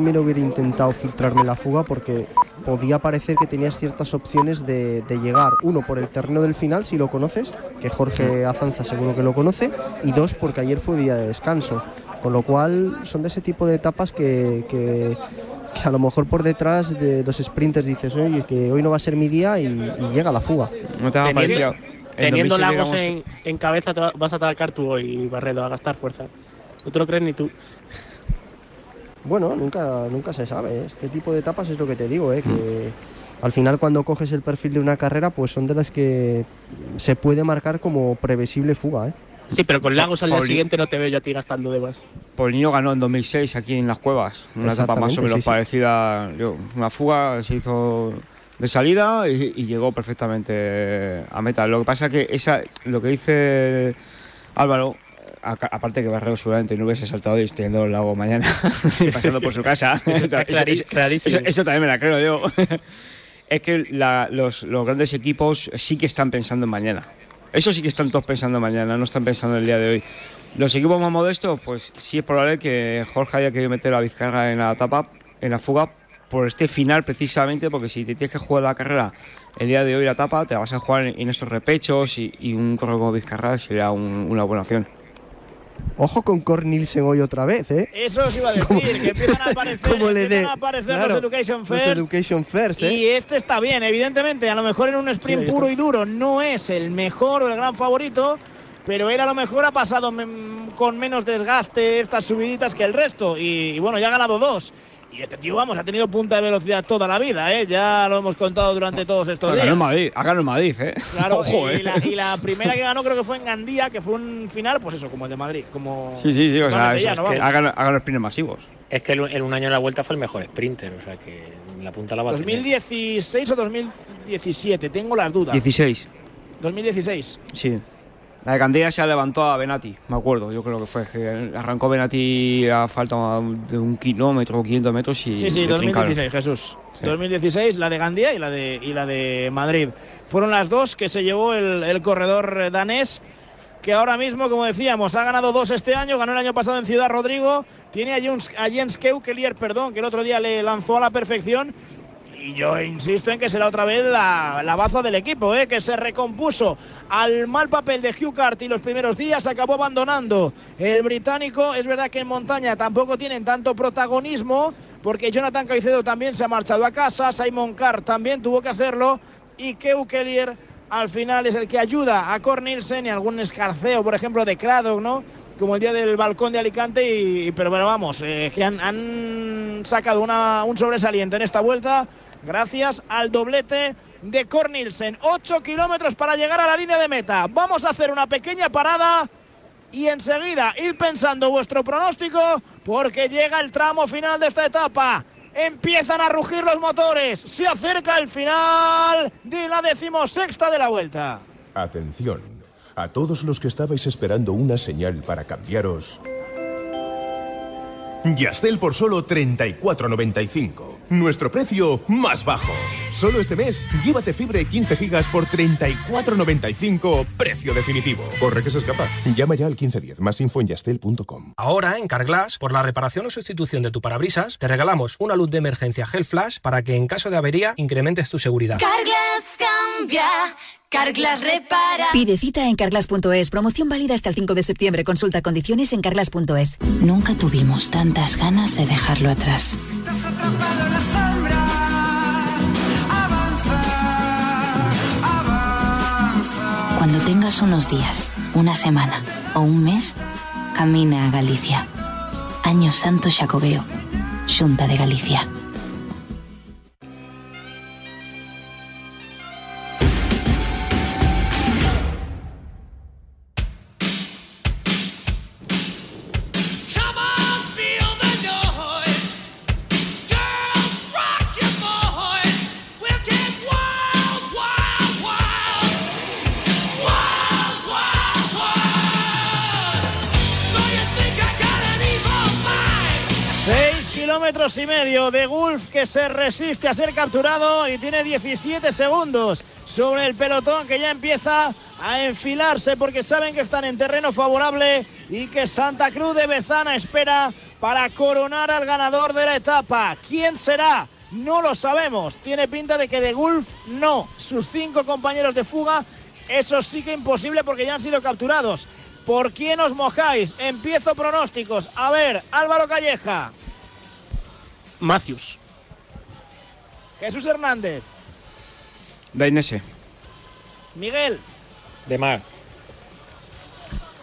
Primero hubiera intentado filtrarme la fuga porque podía parecer que tenías ciertas opciones de, de llegar. Uno, por el terreno del final, si lo conoces, que Jorge Azanza seguro que lo conoce. Y dos, porque ayer fue día de descanso. Con lo cual son de ese tipo de etapas que, que- que a lo mejor por detrás de los sprinters dices, oye, que hoy no va a ser mi día y, y llega la fuga. ¿No te ha Teniendo- parecido? En Teniendo 2006 Lagos en, en cabeza, vas a atacar tú hoy, Barredo, a gastar fuerza. No te lo crees ni tú. Bueno, nunca, nunca se sabe. ¿eh? Este tipo de etapas es lo que te digo, ¿eh? que al final cuando coges el perfil de una carrera, pues son de las que se puede marcar como previsible fuga. ¿eh? Sí, pero con Lagos al día siguiente no te veo yo a ti gastando de más. Paulino ganó en 2006 aquí en las cuevas, una etapa más o menos sí, sí. parecida. yo, una fuga se hizo de salida y, y llegó perfectamente a meta. Lo que pasa es que esa, lo que dice Álvaro, aparte que Barrero seguramente no hubiese saltado y extendiendo el lago mañana y pasando por su casa. Eso- eso- clarísimo. eso- eso también me la creo yo. es que la- los, los grandes equipos sí que están pensando en mañana. Eso sí que están todos pensando en mañana, no están pensando en el día de hoy. Los equipos más modestos, pues sí es probable que Jorge haya querido meter a Vizcarra en la etapa, en la fuga, por este final precisamente, porque si te tienes que jugar la carrera el día de hoy la etapa, te la vas a jugar en, en estos repechos y, y un corredor como Vizcarra sería un- una buena opción. Ojo con Cornilsen hoy otra vez, ¿eh? Eso os iba a decir, que empiezan a aparecer, Como le empiezan dé. a aparecer Claro, los Education los First. Education First, ¿eh? Y este está bien, evidentemente. A lo mejor en un sprint Sí, puro y duro no es el mejor o el gran favorito, pero él a lo mejor ha pasado con menos desgaste estas subiditas que el resto. Y, y bueno, ya ha ganado dos. Y este tío, vamos, ha tenido punta de velocidad toda la vida, ¿eh? Ya lo hemos contado durante todos estos Ha ganado días. en Madrid, ha ganado en Madrid, ¿eh? Claro, Ojo, y, ¿eh? la, y la primera que ganó creo que fue en Gandía, que fue un final, pues eso, como el de Madrid. Como Sí, sí, sí, o sea, ya, es ¿no? que Vamos. ha ganado, ha ganado sprints masivos. Es que en un año en la vuelta fue el mejor sprinter, o sea que la punta la va a tener. 2016 o 2017, tengo las dudas. 16, 2016. sí. La de Candela se levantó a Benati, me acuerdo, yo creo que fue. que arrancó Benati a falta de un kilómetro o 500 metros y. Sí, sí, le trincaron. 2016, Jesús. Sí. 2016, la de Gandía y la de, y la de Madrid. Fueron las dos que se llevó el, el corredor danés, que ahora mismo, como decíamos, ha ganado dos este año, ganó el año pasado en Ciudad Rodrigo, tiene a Jens, a Jens Keukelier, perdón, que el otro día le lanzó a la perfección. Y yo insisto en que será otra vez la, la baza del equipo, ¿eh? que se recompuso al mal papel de Hugh Carty los primeros días, acabó abandonando el británico. Es verdad que en montaña tampoco tienen tanto protagonismo, porque Jonathan Caicedo también se ha marchado a casa, Simon Carr también tuvo que hacerlo, y Keukelier al final es el que ayuda a Cornelsen y algún escarceo, por ejemplo, de Craddock, ¿no? Como el día del balcón de Alicante, y, pero bueno, vamos, eh, que han, han sacado una- un sobresaliente en esta vuelta gracias al doblete de Cornelsen. 8 kilómetros para llegar a la línea de meta. Vamos a hacer una pequeña parada y enseguida id pensando vuestro pronóstico porque llega el tramo final de esta etapa. Empiezan a rugir los motores. Se acerca el final de la decimosexta de la vuelta. Atención, a todos los que estabais esperando una señal para cambiaros. Yastel por solo 34.95. Nuestro precio más bajo. Solo este mes, llévate fibra y 15 gigas por 34.95, precio definitivo. Corre que se escapa. Llama ya al 1510, más info en yastel.com. Ahora, en Carglass, por la reparación o sustitución de tu parabrisas, te regalamos una luz de emergencia Gel Flash para que en caso de avería incrementes tu seguridad. Carglass cambia, Carglass repara. Pide cita en carglass.es. Promoción válida hasta el 5 de septiembre. Consulta condiciones en carglass.es. Nunca tuvimos tantas ganas de dejarlo atrás. Cuando tengas unos días, una semana o un mes, camina a Galicia. Año Santo Xacobeo, Xunta de Galicia. Y medio de Gulf que se resiste a ser capturado y tiene 17 segundos sobre el pelotón que ya empieza a enfilarse porque saben que están en terreno favorable y que Santa Cruz de Bezana espera para coronar al ganador de la etapa. ¿Quién será? No lo sabemos. Tiene pinta de que de Gulf no. Sus cinco compañeros de fuga, eso sí que imposible porque ya han sido capturados. ¿Por quién os mojáis? Empiezo pronósticos. A ver, Álvaro Calleja. Matthews. Jesús Hernández. Dainese. Miguel. De Mar.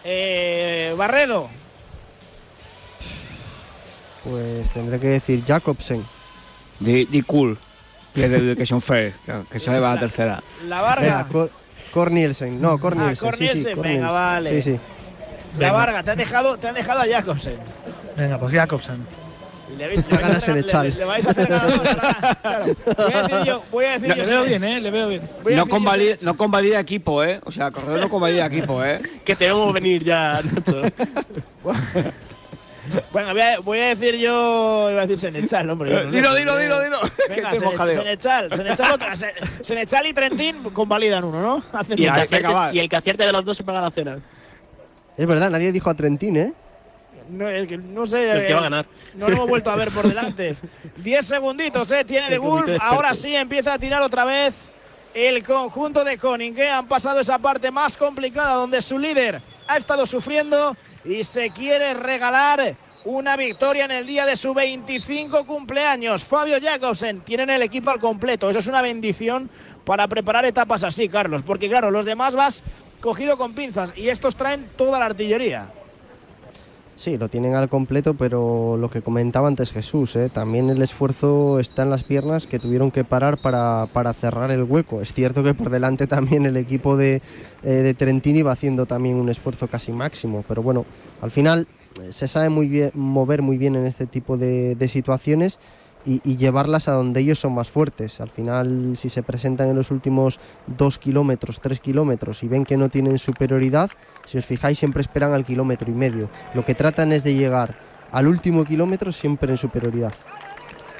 Eh, Barredo. Pues tendré que decir Jacobsen. Di, di cool. Que de Education Fair. Que, se va a la tercera. La Varga. Venga, Cor- Cornielsen. No, Cornielsen. sí, sí, Cornielsen, venga, vale. Sí, sí. La Varga, te han dejado, te han dejado a Jacobsen. Venga, pues Jacobsen. Le, le vais a Ganas hacer- en le- echar. le- le vais a hacer ganador, ¿verdad? Claro. Voy a decir yo, voy a decir Le yo. veo bien, ¿eh? Le veo bien. No convalida, no convalida equipo, ¿eh? O sea, corredor no convalida equipo, ¿eh? Que tenemos que venir ya, Nacho. Bueno, voy a, voy a decir yo. Iba a decir Senechal, hombre. yo no sé, Dilo, dilo, dilo, dilo. Venga. Senechal, Senechal, otra. Se- Senechal y Trentín convalidan uno, ¿no? Hacen Y el, que acierte, va. y el que acierte de los dos se paga la cena. Es verdad, nadie dijo a Trentín, ¿eh? No, el que- no sé. El que va a eh, ganar. No lo hemos vuelto a ver por delante. Diez segunditos, ¿eh? Tiene de Wolf. Ahora sí empieza a tirar otra vez el conjunto de Koning, que han pasado esa parte más complicada donde su líder ha estado sufriendo y se quiere regalar una victoria en el día de su 25 cumpleaños. Fabio Jacobsen tienen el equipo al completo. Eso es una bendición para preparar etapas así, Carlos, porque claro, los demás vas cogido con pinzas y estos traen toda la artillería. Sí, lo tienen al completo, pero lo que comentaba antes Jesús, ¿eh? también el esfuerzo está en las piernas que tuvieron que parar para, para cerrar el hueco. Es cierto que por delante también el equipo de, eh, de Trentini va haciendo también un esfuerzo casi máximo, pero bueno, al final eh, se sabe muy bien mover muy bien en este tipo de, de situaciones y, llevarlas a donde ellos son más fuertes. Al final, si se presentan en los últimos dos kilómetros, tres kilómetros y ven que no tienen superioridad, si os fijáis, siempre esperan al kilómetro y medio. Lo que tratan es de llegar al último kilómetro siempre en superioridad.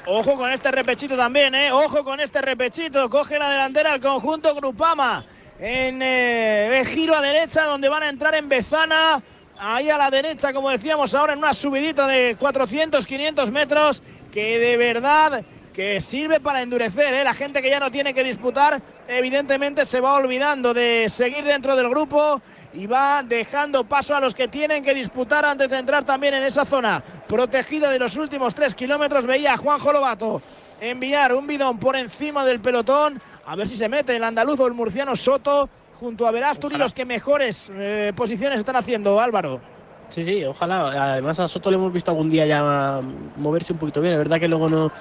Ojo con este repechito también, ¿eh? Ojo con este repechito. Coge la delantera el conjunto Grupama. En eh, giro a derecha, donde van a entrar en Bezana. Ahí a la derecha, como decíamos ahora, en una subidita de 400, 500 metros. Que de verdad que sirve para endurecer, ¿eh? La gente que ya no tiene que disputar, evidentemente se va olvidando de seguir dentro del grupo y va dejando paso a los que tienen que disputar antes de entrar también en esa zona protegida de los últimos tres kilómetros. Veía a Juanjo Lobato enviar un bidón por encima del pelotón, a ver si se mete el andaluz o el murciano Soto junto a Verástur y los que mejores eh, posiciones están haciendo, Álvaro. Sí, sí, ojalá. Además a Soto le hemos visto algún día ya moverse un poquito bien. Es verdad que luego no,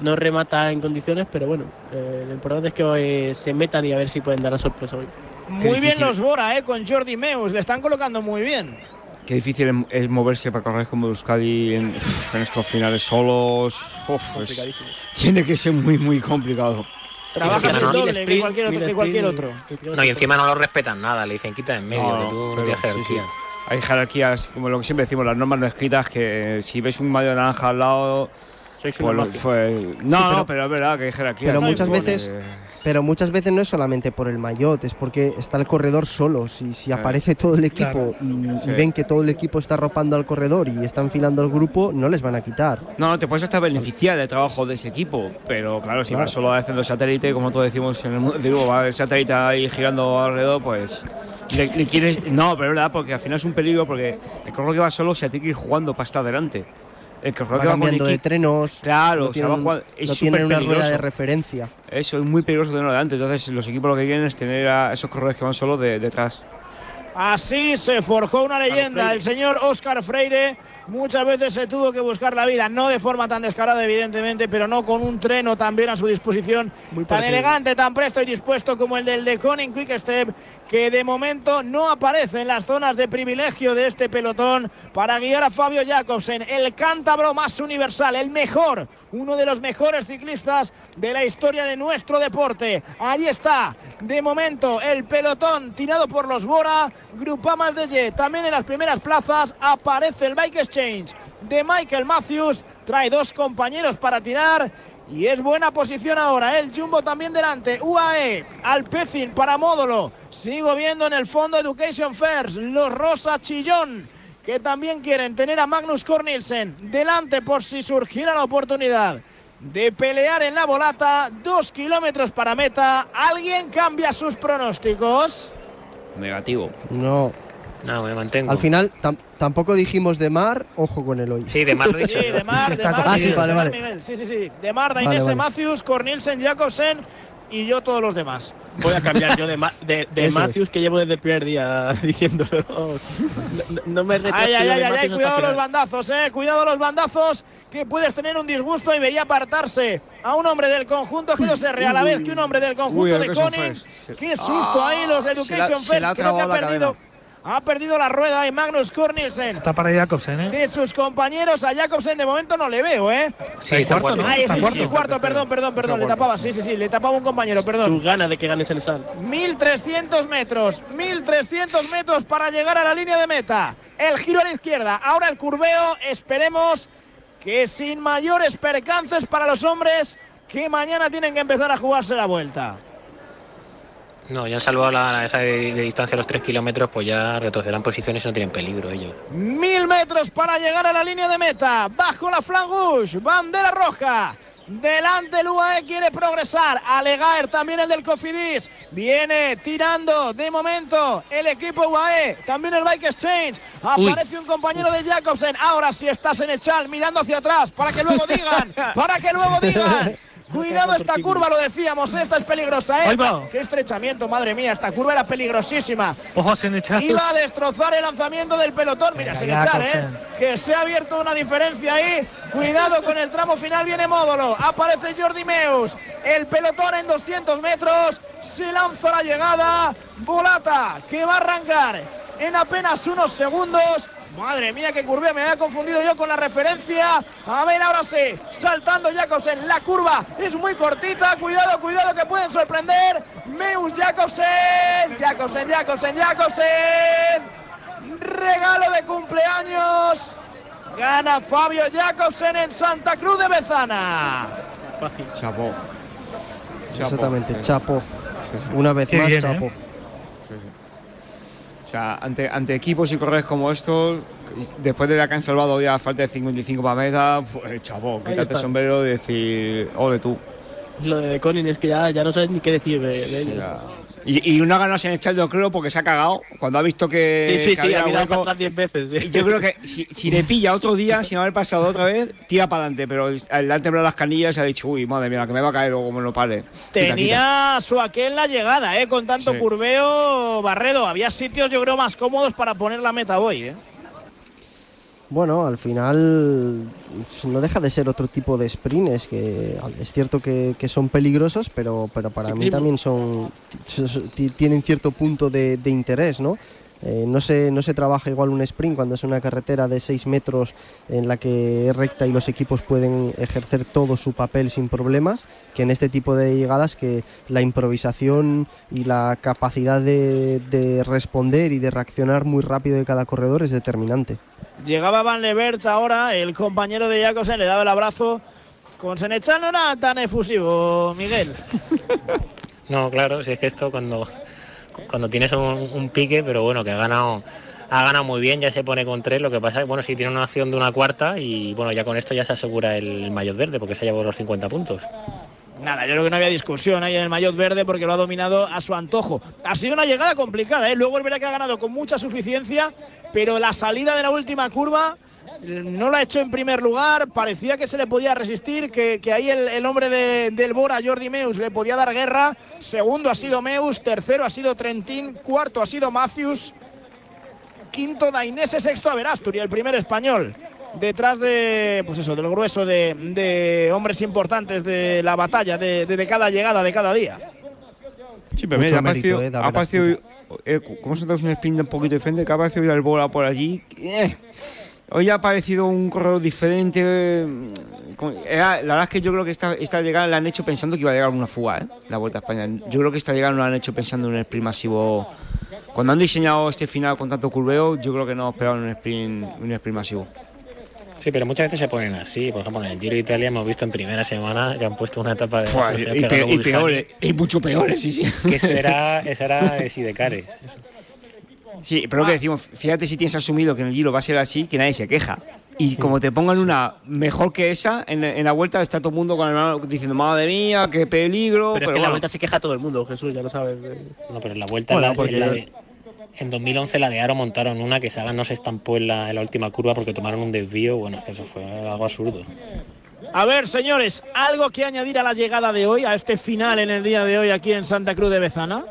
no remata en condiciones, pero bueno, eh, lo importante es que se metan y a ver si pueden dar la sorpresa hoy. Muy bien los Bora, eh, con Jordi Meus, le están colocando muy bien. Qué difícil es- moverse para correr como Euskadi en, en estos finales solos. Uf, es- Complicadísimo. tiene que ser muy, muy complicado. Trabajas el no- doble que sprint, cualquier otro. mil Que cualquier otro. No, y encima no lo respetan nada, le dicen quita en medio, No, que tú no tienes sí, jerarquía. sí. Hay jerarquías, como lo que siempre decimos, las normas no escritas, que si ves un mayo naranja al lado, Sois pues. No, pero- no, pero es verdad que hay jerarquías. pero muchas veces- Pero muchas veces no es solamente por el maillot, es porque está el corredor solo. Si, si aparece todo el equipo claro. y, ven que todo el equipo está arropando al corredor y está enfilando al grupo, no les van a quitar. No, no, te puedes hasta beneficiar del trabajo de ese equipo, pero claro, si Claro. vas solo haciendo satélite, como todos decimos en el mundo, digo, va el satélite ahí girando alrededor, pues le, le quieres. No, pero es verdad, porque al final es un peligro, porque el corredor que va solo se tiene que ir jugando para estar adelante. El que va con cambiando de trenos, Claro, no o sea, va tienen, es no tienen una rueda de referencia. Eso es muy peligroso tenerlo delante. Entonces, los equipos lo que quieren es tener a esos corredores que van solo de, detrás. Así se forjó una leyenda. El señor Óscar Freire muchas veces se tuvo que buscar la vida, no de forma tan descarada, evidentemente, pero no con un treno también a su disposición, Muy tan elegante, tan presto y dispuesto como el del de Koning Quick Step, que de momento no aparece en las zonas de privilegio de este pelotón para guiar a Fabio Jacobsen, el cántabro más universal, el mejor, uno de los mejores ciclistas de la historia de nuestro deporte. Ahí está, de momento, el pelotón tirado por los Bora, Grupama FDG, también en las primeras plazas aparece el Bike Exchange de Michael Matthews, trae dos compañeros para tirar. Y es buena posición ahora, el Jumbo también delante, UAE, Alpecin para Módulo, sigo viendo en el fondo Education First, los Rosa Chillón, que también quieren tener a Magnus Cornelsen delante por si surgiera la oportunidad de pelear en la volata. Dos kilómetros para meta. ¿Alguien cambia sus pronósticos? Negativo. No. No, me mantengo. Al final tam- tampoco dijimos de mar, ojo con el hoy. Sí, de mar lo he dicho. Sí, de Mar, de Mar, Ah, sí, vale, vale. Miguel. Sí, sí, sí. De Mar, Vale, Dainese vale. Matthews, Cornelsen, Jacobsen y yo todos los demás. Voy a cambiar yo de, Ma- de, Matthews, que llevo desde el primer día diciéndolo. No, no me Ay, ay, ay, ay, cuidado los bandazos, eh. Cuidado los bandazos, que puedes tener un disgusto y veía apartarse a un hombre del conjunto G2R a la vez que un hombre del conjunto Uy, de. First. Qué susto ahí los de Ah, se la- Education se la ha First. Creo que ha perdido, cadena. Ha perdido la rueda de Magnus Cornelsen. Está para Jacobsen, ¿eh? De sus compañeros a Jacobsen de momento no le veo, ¿eh? Sí, está cuarto, cuarto. ¿no? Ay, Está sí, sí, sí, cuarto. cuarto, perdón, perdón, perdón, le tapaba, sí, sí, sí, le tapaba un compañero, perdón. Tus ganas de que ganes el sal. 1300 metros, 1300 metros para llegar a la línea de meta. El giro a la izquierda, ahora el curveo, esperemos que sin mayores percances para los hombres que mañana tienen que empezar a jugarse la vuelta. No, ya han salvado la, la- esa de, de distancia a los 3 kilómetros, pues ya retrocederán posiciones y no tienen peligro ellos. Mil metros para llegar a la línea de meta. Bajo la flangouche, bandera roja. Delante el UAE quiere progresar. Alegaer también el del Cofidis. Viene tirando de momento el equipo UAE. También el Bike Exchange. Aparece un compañero de Jacobsen. Ahora sí estás en Echal mirando hacia atrás para que luego digan. para que luego digan. Cuidado esta curva, lo decíamos, esta es peligrosa, ¿eh? Ahí va. Qué estrechamiento, madre mía, esta curva era peligrosísima. Ojo sin echar. Iba a destrozar el lanzamiento del pelotón. Mira, echar, ¿eh? Que se ha abierto una diferencia ahí. Cuidado con el tramo final, viene Módolo. Aparece Jordi Meus. El pelotón en 200 metros. Se lanza la llegada. Volata, que va a arrancar en apenas unos segundos. Madre mía, qué curva, me había confundido yo con la referencia. A ver, ahora sí, saltando Jacobsen. La curva es muy cortita. Cuidado, cuidado, que pueden sorprender. Meus Jacobsen. Jacobsen, Jacobsen, Jacobsen. Regalo de cumpleaños. Gana Fabio Jacobsen en Santa Cruz de Bezana. Chapó. Exactamente, chapo. Una vez Qué más, bien, ¿eh? chapo. O sea, ante, ante equipos y corredores como estos, después de la que han salvado ya a falta de 55 para meta, pues chavo, quítate el sombrero y decir, ole tú. Lo de Conin es que ya, ya no sabes ni qué decir de, de ellos. Ya. Y, y una ganas en echar, yo creo, porque se ha cagado cuando ha visto que. Sí, sí, que sí, había ha hueco. atrás 10 veces. sí. Yo creo que si, si le pilla otro día, sin haber pasado otra vez, tira para adelante. Pero le han temblado las canillas y ha dicho, uy, madre mía, la que me va a caer luego como no pare. Quita, quita. Tenía su aquel la llegada, ¿eh? Con tanto Sí. curveo, Barredo. Había sitios, yo creo, más cómodos para poner la meta hoy, ¿eh? Bueno, al final no deja de ser otro tipo de sprints que es cierto que, que son peligrosos, pero, pero para mí también son tienen cierto punto de, de interés, ¿no? Eh, no, se, no se trabaja igual un sprint cuando es una carretera de 6 metros en la que es recta y los equipos pueden ejercer todo su papel sin problemas, que en este tipo de llegadas que la improvisación y la capacidad de, de responder y de reaccionar muy rápido de cada corredor es determinante. Llegaba Van Leverts ahora, el compañero de Jacobsen le daba el abrazo. Con Senechal no era tan efusivo, Miguel. No, claro, si es que esto cuando, cuando tienes un, pique, pero bueno, que ha ganado, ha ganado muy bien, ya se pone con tres, lo que pasa es bueno, si tiene una opción de una cuarta y bueno, ya con esto ya se asegura el maillot verde porque se ha llevado los 50 puntos. Nada, yo creo que no había discusión ahí en el maillot verde porque lo ha dominado a su antojo. Ha sido una llegada complicada, ¿eh? Luego el que ha ganado con mucha suficiencia, pero la salida de la última curva eh, no la ha hecho en primer lugar. Parecía que se le podía resistir, que, ahí el, hombre de- del Bora, Jordi Meus, le podía dar guerra. Segundo ha sido Meus, tercero ha sido Trentín, cuarto ha sido Matthews, quinto Dainese, sexto Averasturi, el primer español. Detrás de, pues eso, del grueso de, de hombres importantes de la batalla, de, de- de cada llegada, de cada día. Sí, pero mira, ha mérito, aparecido, eh, ha haber aparecido eh, como un sprint un poquito diferente, que ha aparecido hoy el bola por allí. eh. Hoy ha aparecido un corredor diferente. eh, con- era- la verdad es que yo creo que esta, esta llegada la han hecho pensando que iba a llegar una fuga, ¿eh? la Vuelta a España. Yo creo que esta llegada no la han hecho pensando en un sprint masivo. Cuando han diseñado este final con tanto curveo, yo creo que no esperaban un sprint, un sprint masivo. Sí, pero muchas veces se ponen así. Por ejemplo, en el Giro de Italia hemos visto en primera semana que han puesto una etapa de y, velocidad y peores, y mucho peores, sí, sí. que eso era, eso era de Sidecares. Sí, pero lo que decimos, fíjate si tienes asumido que en el Giro va a ser así, que nadie se queja. Y como te pongan una mejor que esa, en, en la vuelta está todo el mundo con el mano diciendo, madre mía, qué peligro. Pero, Pero, es que en la vuelta se queja todo el mundo, Jesús, ya lo sabes. No, pero en la vuelta, Bueno, la- porque- en, la de- en 2011 la de Aro montaron una que Sagan no se estampó en la, en la última curva porque tomaron un desvío. Bueno, es que eso fue algo absurdo. A ver, señores, ¿algo que añadir a la llegada de hoy, a este final en el día de hoy aquí en Santa Cruz de Bezana?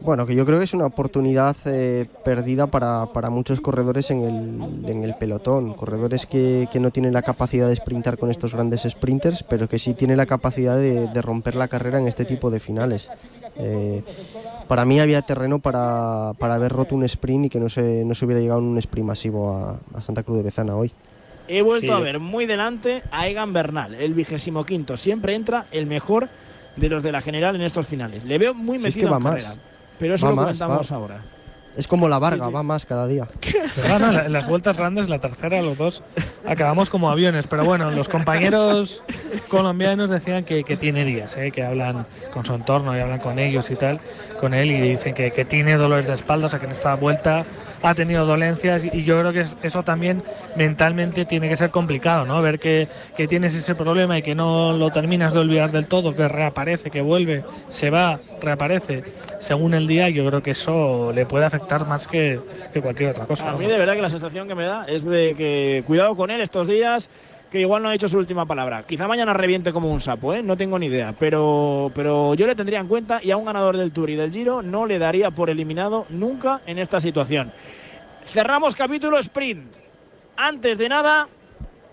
Bueno, que yo creo que es una oportunidad eh, perdida para, para muchos corredores en el, en el pelotón. Corredores que, que no tienen la capacidad de sprintar con estos grandes sprinters, pero que sí tienen la capacidad de, de romper la carrera en este tipo de finales. Eh, para mí había terreno para, para haber roto un sprint y que no se, no se hubiera llegado en un sprint masivo a, a Santa Cruz de Bezana hoy. He vuelto Sí. a ver muy delante a Egan Bernal, el vigésimo quinto. Siempre entra el mejor de los de la general en estos finales. Le veo muy Si es metido que va en más. carrera. Pero eso Va lo más, comentamos va. ahora. Es como la Varga, Sí, sí. va más cada día. En las vueltas grandes, la tercera, los dos, acabamos como aviones. Pero bueno, los compañeros colombianos decían que, que tiene días, ¿eh? que hablan con su entorno y hablan con ellos y tal, con él, y dicen que, que tiene dolores de espalda, o sea que en esta vuelta ha tenido dolencias. Y yo creo que es- eso también mentalmente tiene que ser complicado, ¿no? Ver que, que tienes ese problema y que no lo terminas de olvidar del todo, que reaparece, que vuelve, se va, reaparece, según el día, yo creo que eso le puede afectar más que, que cualquier otra cosa. A mí de verdad que la sensación que me da es de que cuidado con él estos días, que igual no ha dicho su última palabra. Quizá mañana reviente como un sapo, ¿eh? no tengo ni idea. Pero, pero yo le tendría en cuenta y a un ganador del Tour y del Giro no le daría por eliminado nunca en esta situación. Cerramos capítulo sprint. Antes de nada,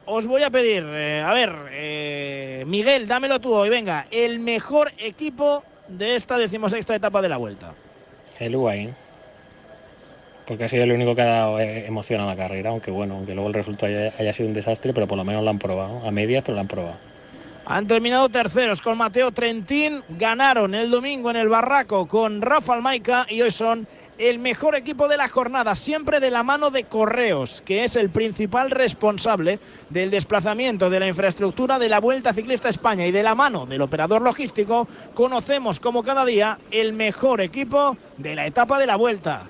os voy a pedir, eh, a ver, eh, Miguel, dámelo tú hoy, venga, el mejor equipo de esta decimosexta etapa de la vuelta. El UAE. Porque ha sido el único que ha dado eh, emoción a la carrera, aunque bueno, aunque luego el resultado haya, sido un desastre, pero por lo menos lo han probado. A medias, pero lo han probado. Han terminado terceros con Mateo Trentín, ganaron el domingo en el Barraco con Rafa Almaica y hoy son el mejor equipo de la jornada, siempre de la mano de Correos, que es el principal responsable del desplazamiento de la infraestructura de la Vuelta Ciclista España y de la mano del operador logístico, conocemos como cada día el mejor equipo de la etapa de la Vuelta.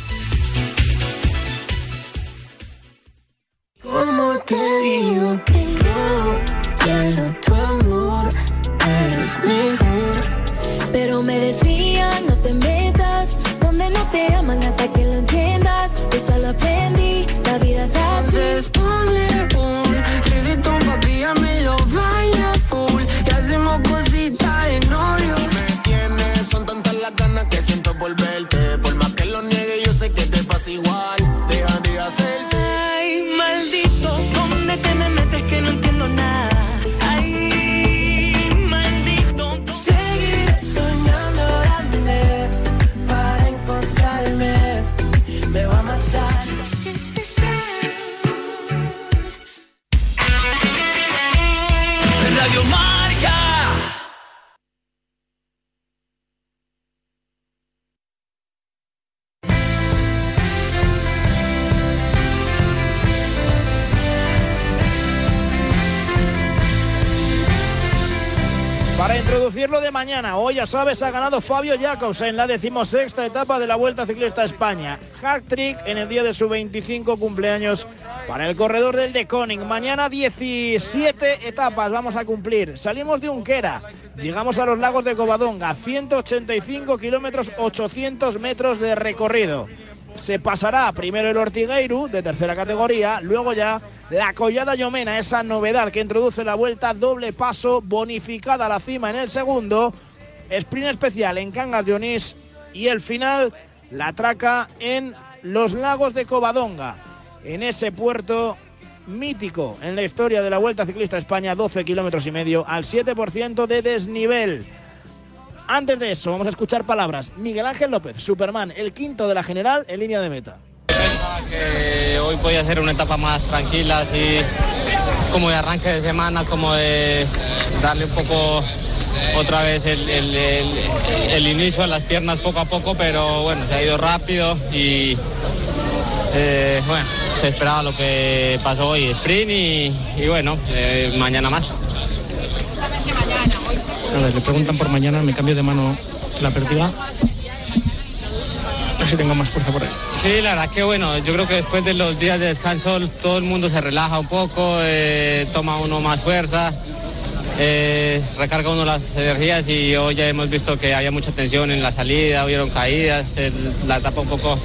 Digo ya sabes, ha ganado Fabio Jacobs en la decimosexta etapa de la Vuelta Ciclista a España. Hack trick en el día de su 25 cumpleaños para el corredor del De Koning. Mañana 17 etapas vamos a cumplir. Salimos de Unquera, llegamos a los lagos de Covadonga, 185 kilómetros, 800 metros de recorrido. Se pasará primero el Ortigueiru de tercera categoría, luego ya la Collada Llomena, esa novedad que introduce la vuelta, doble paso, bonificada a la cima en el segundo, sprint especial en Cangas de Onís y el final, la traca en los lagos de Covadonga, en ese puerto mítico en la historia de la Vuelta Ciclista a España, 12 kilómetros y medio al 7% de desnivel. Antes de eso, vamos a escuchar palabras. Miguel Ángel López, Superman, el quinto de la general en línea de meta. hoy podía ser una etapa más tranquila, así como de arranque de semana, como de darle un poco otra vez el, el- el- el inicio a las piernas poco a poco, pero bueno, se ha ido rápido y eh, bueno, se esperaba lo que pasó hoy, sprint y, y bueno, eh, mañana más. A ver, le preguntan por mañana, me cambio de mano la pértiga. A ver si tengo más fuerza por ahí. Sí, la verdad que bueno, yo creo que después de los días de descanso todo el mundo se relaja un poco, eh, toma uno más fuerza, eh, recarga uno las energías y hoy ya hemos visto que había mucha tensión en la salida, hubieron caídas, el- la etapa un poco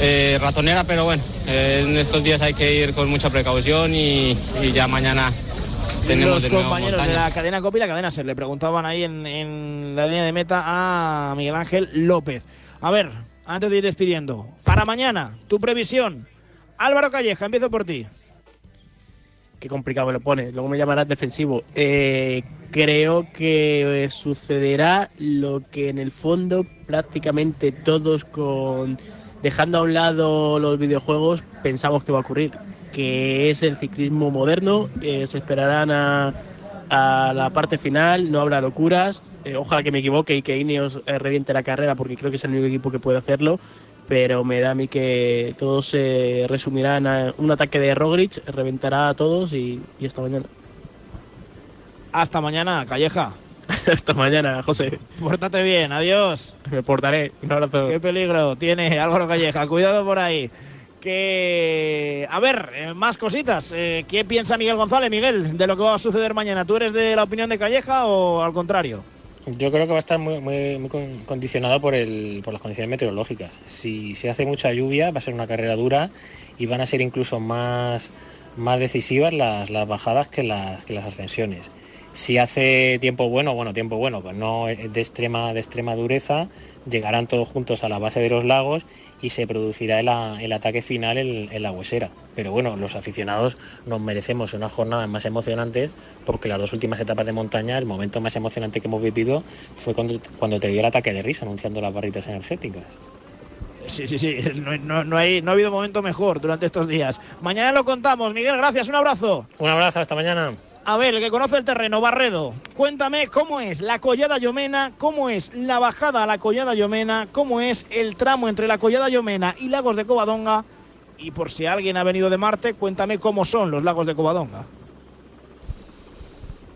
eh, ratonera, pero bueno, eh, en estos días hay que ir con mucha precaución y, y ya mañana tenemos Los de compañeros de la cadena COP y la cadena SER le preguntaban ahí en, en la línea de meta a Miguel Ángel López. A ver, antes de ir despidiendo, para mañana, tu previsión. Álvaro Calleja, empiezo por ti. Qué complicado me lo pone. Luego me llamarás defensivo. Eh, creo que eh, sucederá lo que en el fondo prácticamente todos con dejando a un lado los videojuegos pensamos que va a ocurrir, que es el ciclismo moderno. eh, se esperarán a, a la parte final, no habrá locuras. eh, ojalá que me equivoque y que Ineos eh, reviente la carrera porque creo que es el único equipo que puede hacerlo. Pero me da a mí que todos se resumirán a un ataque de Roglic, reventará a todos y, y hasta mañana. Hasta mañana, Calleja. hasta mañana, José. Pórtate bien, adiós. Me portaré. Un abrazo. Qué peligro tiene Álvaro Calleja, cuidado por ahí. Que, a ver, eh, más cositas. Eh, ¿Qué piensa Miguel González, Miguel, de lo que va a suceder mañana? ¿Tú eres de la opinión de Calleja o al contrario? Yo creo que va a estar muy, muy, muy con- condicionado por, el, por las condiciones meteorológicas. Si se hace mucha lluvia, va a ser una carrera dura y van a ser incluso más, más decisivas las, las bajadas que las, que las ascensiones. Si hace tiempo bueno, bueno, tiempo bueno, pues no de extrema, de extrema dureza, llegarán todos juntos a la base de los lagos y se producirá el, ataque final en, en la huesera. Pero bueno, los aficionados nos merecemos unas jornadas más emocionantes porque las dos últimas etapas de montaña, el momento más emocionante que hemos vivido fue cuando, cuando te dio el ataque de risa anunciando las barritas energéticas. Sí, sí, sí, no, no- no hay, no ha habido momento mejor durante estos días. Mañana lo contamos. Miguel, gracias, un abrazo. Un abrazo, hasta mañana. A ver, el que conoce el terreno, Barredo, cuéntame cómo es la Collada Llomena, cómo es la bajada a la Collada Llomena, cómo es el tramo entre la Collada Llomena y Lagos de Covadonga. Y por si alguien ha venido de Marte, cuéntame cómo son los lagos de Covadonga.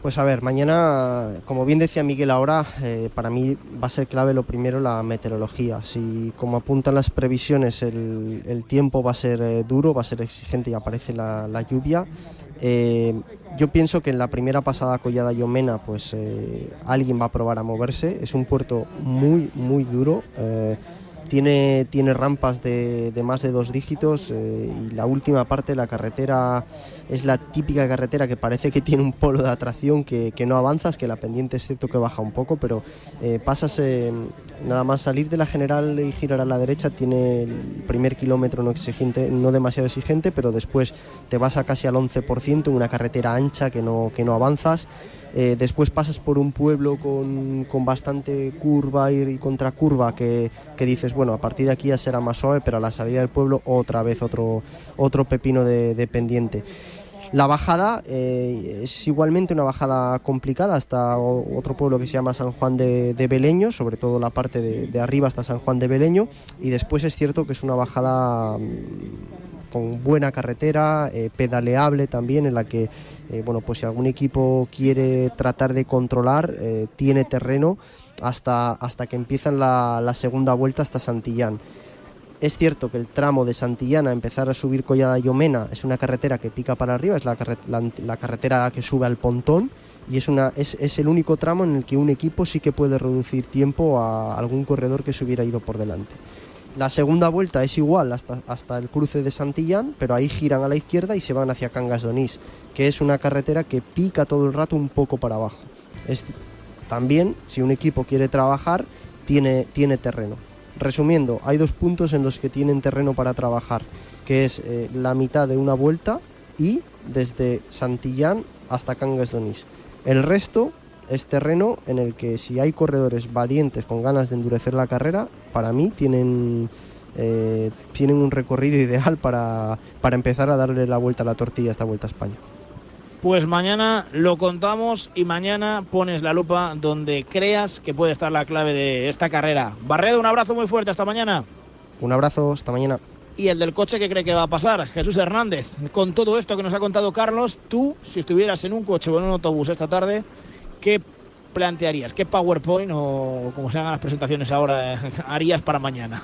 Pues a ver, mañana, como bien decía Miguel ahora, eh, para mí va a ser clave lo primero la meteorología. Si como apuntan las previsiones el, tiempo va a ser eh, duro, va a ser exigente y aparece la lluvia, eh, yo pienso que en la primera pasada Collada Yomena pues eh, alguien va a probar a moverse. Es un puerto muy, muy duro. eh, tiene, rampas de, más de dos dígitos eh, y la última parte, la carretera, es la típica carretera que parece que tiene un polo de atracción que, no avanzas, que la pendiente es cierto que baja un poco, pero eh, pasas nada más salir de la general y girar a la derecha, tiene el primer kilómetro no exigente, no demasiado exigente, pero después te vas a casi al 11% en una carretera ancha que no avanzas. Eh, después pasas por un pueblo con, con bastante curva y, contracurva que, que dices, bueno, a partir de aquí ya será más suave, pero a la salida del pueblo otra vez otro, otro pepino de, de pendiente. La bajada eh, es igualmente una bajada complicada hasta otro pueblo que se llama San Juan de, de Beleño, sobre todo la parte de, de arriba hasta San Juan de Beleño, y después es cierto que es una bajada con buena carretera, eh, pedaleable también, en la que, eh, bueno, pues si algún equipo quiere tratar de controlar, eh, tiene terreno hasta, hasta que empiezan la, segunda vuelta hasta Santillán. Es cierto que el tramo de Santillán a empezar a subir Collada y Omena es una carretera que pica para arriba, es la, carre- la carretera que sube al pontón y es, una, es, es el único tramo en el que un equipo sí que puede reducir tiempo a algún corredor que se hubiera ido por delante. La segunda vuelta es igual hasta, hasta el cruce de Santillán, pero ahí giran a la izquierda y se van hacia Cangas de que es una carretera que pica todo el rato un poco para abajo. Es, también, si un equipo quiere trabajar, tiene, tiene terreno. Resumiendo, hay dos puntos en los que tienen terreno para trabajar, que es eh, la mitad de una vuelta y desde Santillán hasta Cangas de. El resto es terreno en el que si hay corredores valientes con ganas de endurecer la carrera, para mí tienen, eh, tienen un recorrido ideal para, para empezar a darle la vuelta a la tortilla a esta vuelta a España. Pues mañana lo contamos y mañana pones la lupa donde creas que puede estar la clave de esta carrera. Barredo, un abrazo muy fuerte, hasta mañana. Un abrazo, hasta mañana. Y el del coche, ¿qué cree que va a pasar? Jesús Hernández. Con todo esto que nos ha contado Carlos, tú, si estuvieras en un coche o en un autobús esta tarde, ¿qué plantearías? ¿Qué PowerPoint o como se hagan las presentaciones ahora eh, harías para mañana?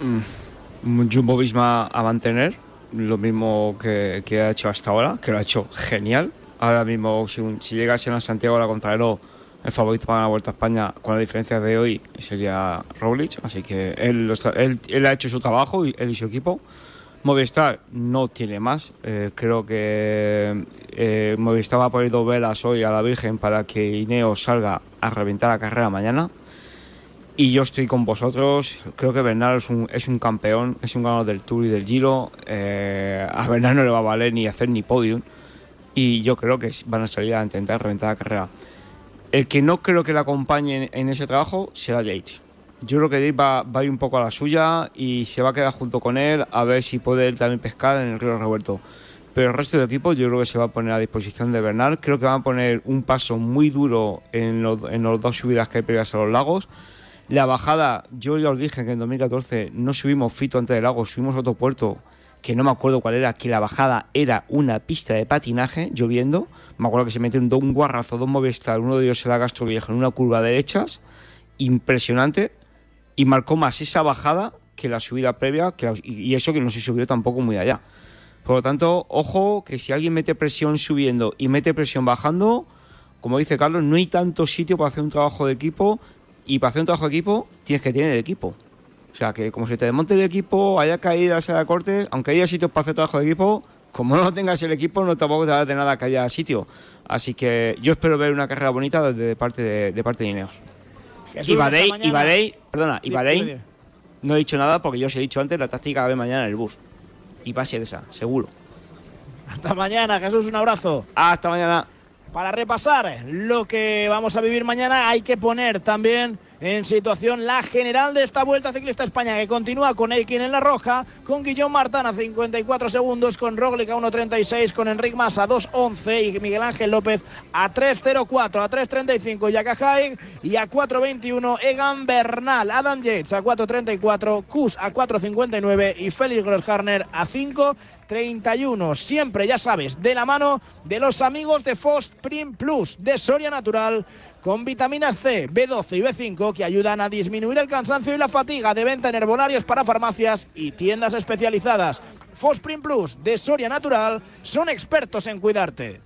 Mm, Jumbo a mantener lo mismo que, que ha hecho hasta ahora, que lo ha hecho genial. Ahora mismo, si, si llegase a Santiago la contrarreloj, el favorito para la Vuelta a España, con la diferencia de hoy, sería Roglic. Así que él, él, él ha hecho su trabajo, y él y su equipo. Movistar no tiene más. Eh, creo que eh, Movistar va a poner dos velas hoy a la Virgen para que Ineo salga a reventar la carrera mañana. Y yo estoy con vosotros. Creo que Bernal es un, es un campeón, es un ganador del Tour y del Giro. Eh, a Bernal no le va a valer ni hacer ni podium. Y yo creo que van a salir a intentar reventar la carrera. El que no creo que le acompañe en, en ese trabajo será Yates. Yo creo que Yates va, a ir un poco a la suya y se va a quedar junto con él a ver si puede él también pescar en el río revuelto. Pero el resto del equipo yo creo que se va a poner a disposición de Bernal. Creo que van a poner un paso muy duro en los, los dos subidas que hay previas a los lagos. La bajada, yo ya os dije que en 2014 no subimos Fito antes del lago, subimos a otro puerto que no me acuerdo cuál era, que la bajada era una pista de patinaje lloviendo. Me acuerdo que se metió un, un guarrazo, dos Movistar, uno de ellos era Castro Viejo en una curva de derechas, impresionante, y marcó más esa bajada que la subida previa, que y eso que no se subió tampoco muy allá. Por lo tanto, ojo que si alguien mete presión subiendo y mete presión bajando, como dice Carlos, no hay tanto sitio para hacer un trabajo de equipo y para hacer un trabajo de equipo tienes que tener el equipo. O sea, que como se te desmonte el equipo, haya caídas, haya cortes, aunque haya sitios para hacer trabajo de equipo, como no tengas el equipo, no tampoco te va de nada que haya sitio. Así que yo espero ver una carrera bonita de parte de, de parte de Ineos. Jesús, y Bahrein, y. Bahrein- perdona, y Bahrein, no he dicho nada porque yo os he dicho antes, la táctica va a ver mañana en el bus. Y va a ser esa, seguro. Hasta mañana, Jesús, un abrazo. Hasta mañana. Para repasar lo que vamos a vivir mañana, hay que poner también en situación la general de esta Vuelta Ciclista España, que continúa con Eikin en la roja, con Guillón Martán a 54 segundos, con Roglic a 1.36, con Enric Mas a 2.11 y Miguel Ángel López a 3.04, a 3.35 Yaka Haig y a 4.21 Egan Bernal, Adam Yates a 4.34, Kus a 4.59 y Félix Grossharner a 5.31. Siempre, ya sabes, de la mano de los amigos de Fostprim Plus, de Soria Natural, con vitaminas C, B12 y B5 que ayudan a disminuir el cansancio y la fatiga de venta en herbolarios para farmacias y tiendas especializadas. Fostprim Plus, de Soria Natural, son expertos en cuidarte.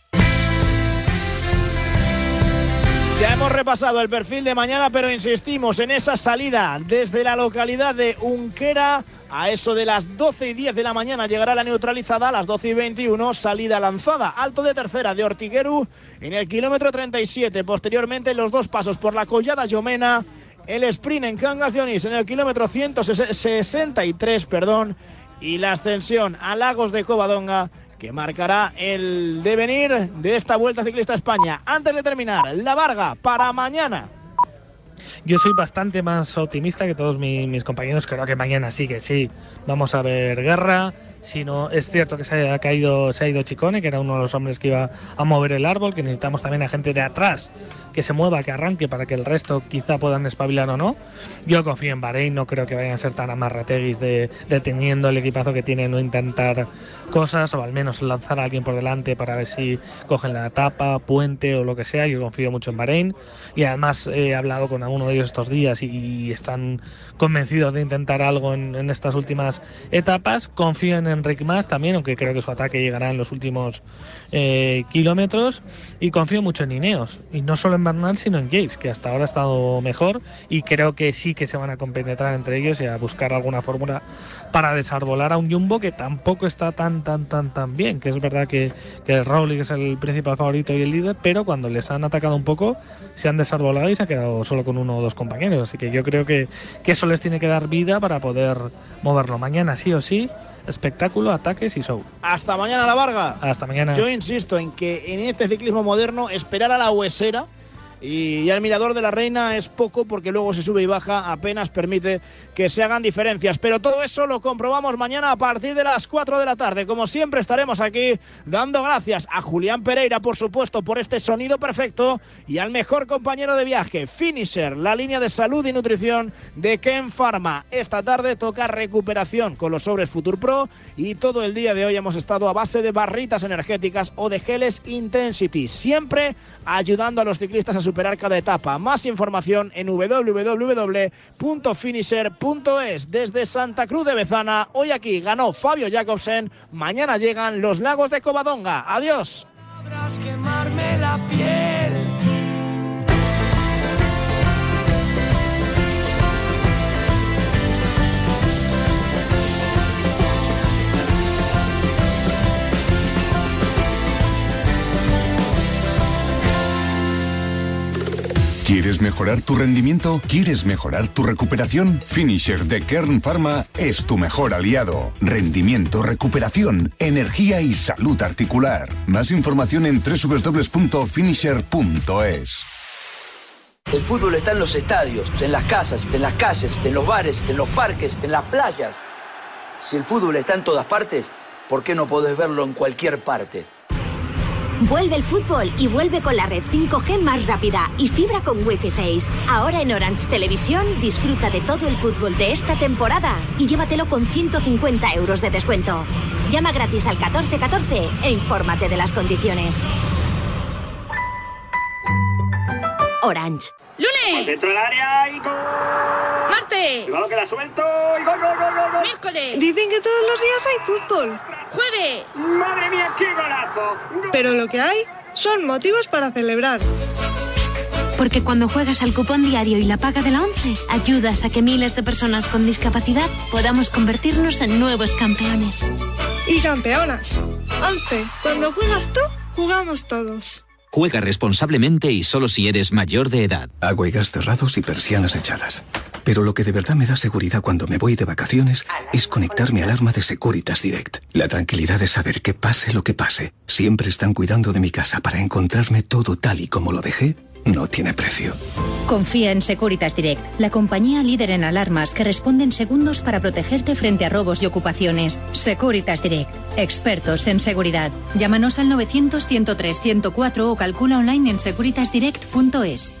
Ya hemos repasado el perfil de mañana, pero insistimos en esa salida desde la localidad de Unquera. A eso de las 12 y 10 de la mañana llegará la neutralizada, a las 12 y 21 salida lanzada. Alto de tercera de Ortigueru en el kilómetro 37. Posteriormente los dos pasos por la Collada Llomena. El sprint en Cangas de en el kilómetro 163, perdón. Y la ascensión a Lagos de Covadonga que marcará el devenir de esta Vuelta Ciclista a España. Antes de terminar, la Varga para mañana. Yo soy bastante más optimista que todos mi- mis compañeros. Creo que mañana sí que sí. Vamos a ver guerra. Si no, es cierto que se ha caído, se ha ido Chicone, que era uno de los hombres que iba a mover el árbol, que necesitamos también a gente de atrás que se mueva, que arranque para que el resto quizá puedan despabilar o no. Yo confío en Bahrein, no creo que vayan a ser tan amarrateguis de, de teniendo el equipazo que tienen, no intentar cosas o al menos lanzar a alguien por delante para ver si cogen la etapa, puente o lo que sea. Yo confío mucho en Bahrein y además he hablado con alguno de ellos estos días y, y están convencidos de intentar algo en, en estas últimas etapas. Confío en Enric Mas también, aunque creo que su ataque llegará en los últimos eh, kilómetros. Y confío mucho en Ineos y no solo en Bernal sino en Yates que hasta ahora ha estado mejor y creo que sí que se van a compenetrar entre ellos y a buscar alguna fórmula para desarbolar a un Jumbo que tampoco está tan tan tan tan bien que es verdad que, que Rowling es el principal favorito y el líder pero cuando les han atacado un poco se han desarbolado y se ha quedado solo con uno o dos compañeros. Así que yo creo que eso les tiene que dar vida para poder moverlo mañana sí o sí espectáculo ataques y show Hasta mañana, la Varga. hasta mañana Yo insisto en que en este ciclismo moderno esperar a la huesera y al mirador de la reina es poco porque luego se sube y baja, apenas permite que se hagan diferencias. Pero todo eso lo comprobamos mañana a partir de las 4 de la tarde. Como siempre estaremos aquí dando gracias a Julián Pereira, por supuesto, por este sonido perfecto y al mejor compañero de viaje, Finisher, la línea de salud y nutrición de Ken Pharma. Esta tarde toca recuperación con los sobres Future Pro y todo el día de hoy hemos estado a base de barritas energéticas o de geles Intensity, siempre ayudando a los ciclistas a superar cada etapa. Más información en www.finisher.es. Desde Santa Cruz de Bezana, hoy aquí ganó Fabio Jacobsen, mañana llegan los lagos de Covadonga. Adiós. ¿Quieres mejorar tu rendimiento? ¿Quieres mejorar tu recuperación? Finisher de Kern Pharma es tu mejor aliado. Rendimiento, recuperación, energía y salud articular. Más información en www.finisher.es. El fútbol está en los estadios, en las casas, en las calles, en los bares, en los parques, en las playas. Si el fútbol está en todas partes, ¿por qué no podés verlo en cualquier parte? Vuelve el fútbol y vuelve con la red 5G más rápida y fibra con Wi-Fi 6. Ahora en Orange Televisión disfruta de todo el fútbol de esta temporada y llévatelo con 150 euros de descuento. Llama gratis al 1414 e infórmate de las condiciones. Orange. ¡Lunes! Dentro del área y gol. ¡Martes! El balón queda suelto y gol, gol, gol, gol, gol. ¡Miércoles! Dicen que todos los días hay fútbol. ¡Jueves! ¡Madre mía, qué golazo! Pero lo que hay son motivos para celebrar. Porque cuando juegas al cupón diario y la paga de la 11, ayudas a que miles de personas con discapacidad podamos convertirnos en nuevos campeones. Y campeonas. 11. Cuando juegas tú, jugamos todos. Juega responsablemente y solo si eres mayor de edad. Agua y gas cerrados y persianas echadas. Pero lo que de verdad me da seguridad cuando me voy de vacaciones es conectar mi alarma de Securitas Direct. La tranquilidad de saber que pase lo que pase, siempre están cuidando de mi casa para encontrarme todo tal y como lo dejé, no tiene precio. Confía en Securitas Direct, la compañía líder en alarmas que responde en segundos para protegerte frente a robos y ocupaciones. Securitas Direct, expertos en seguridad. Llámanos al 900-103-104 o calcula online en securitasdirect.es.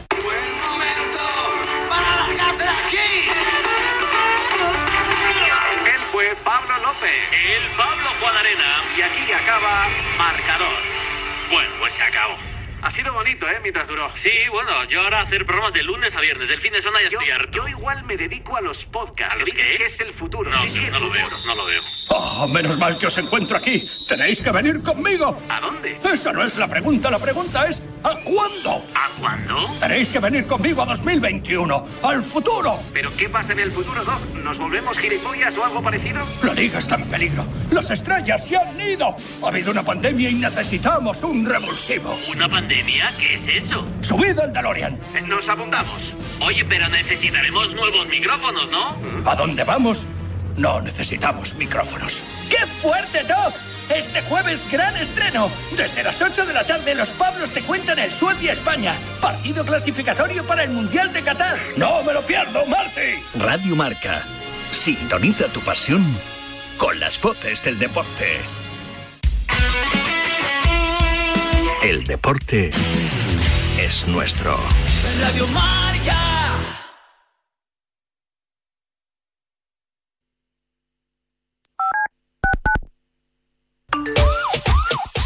Pablo López. El Pablo Guadarena. Y aquí acaba marcador. Bueno, pues se acabó. Ha sido bonito, ¿eh? Mientras duró. Sí, bueno, yo ahora hacer programas de lunes a viernes. Del fin de semana ya estoy harto. Yo igual me dedico a los podcasts. ¿A los que es el futuro. No, no lo veo, no lo veo. Oh, menos mal que os encuentro aquí. Tenéis que venir conmigo. ¿A dónde? Esa no es la pregunta. La pregunta es ¿A cuándo? ¿A cuándo? Tenéis que venir conmigo a 2021, al futuro. ¿Pero qué pasa en el futuro, Doc? ¿Nos volvemos gilipollas o algo parecido? La liga está en peligro. Las estrellas se han ido. Ha habido una pandemia y necesitamos un revulsivo. ¿Una pandemia? ¿Qué es eso? Subid al DeLorean. Nos apuntamos. Oye, pero necesitaremos nuevos micrófonos, ¿no? ¿A dónde vamos? No necesitamos micrófonos. ¡Qué fuerte, Doc! Este jueves gran estreno. Desde las 8 de la tarde los Pablos te cuentan el Suecia-España. Partido clasificatorio para el Mundial de Qatar. No me lo pierdo, Marty. Radio Marca. Sintoniza tu pasión con las voces del deporte. El deporte es nuestro. Radio Marca.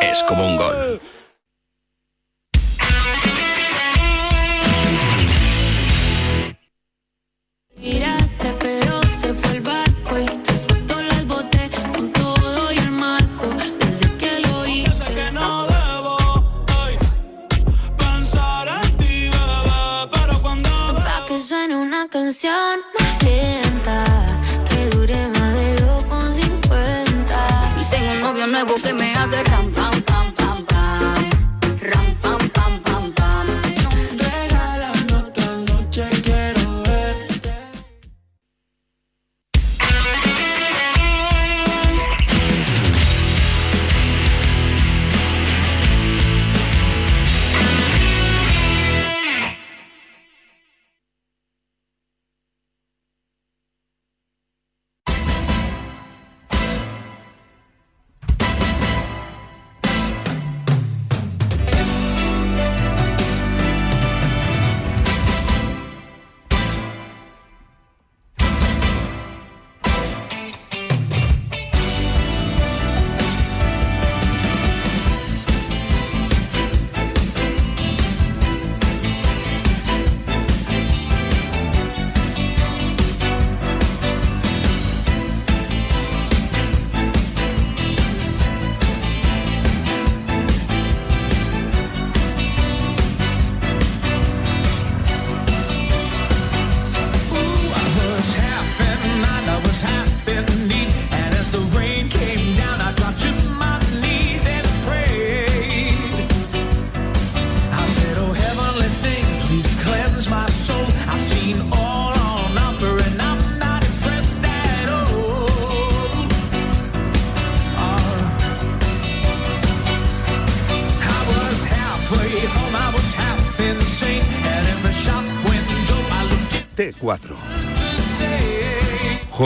es como un gol. Miraste, pero se fue el barco y tú soltó las boté con todo y el marco. Desde que lo hice. que no debo ay, pensar en ti, bebé, pero cuando Pa' que suene una canción más lenta, que dure más de 2,50. Y tengo un novio nuevo que me hace ram,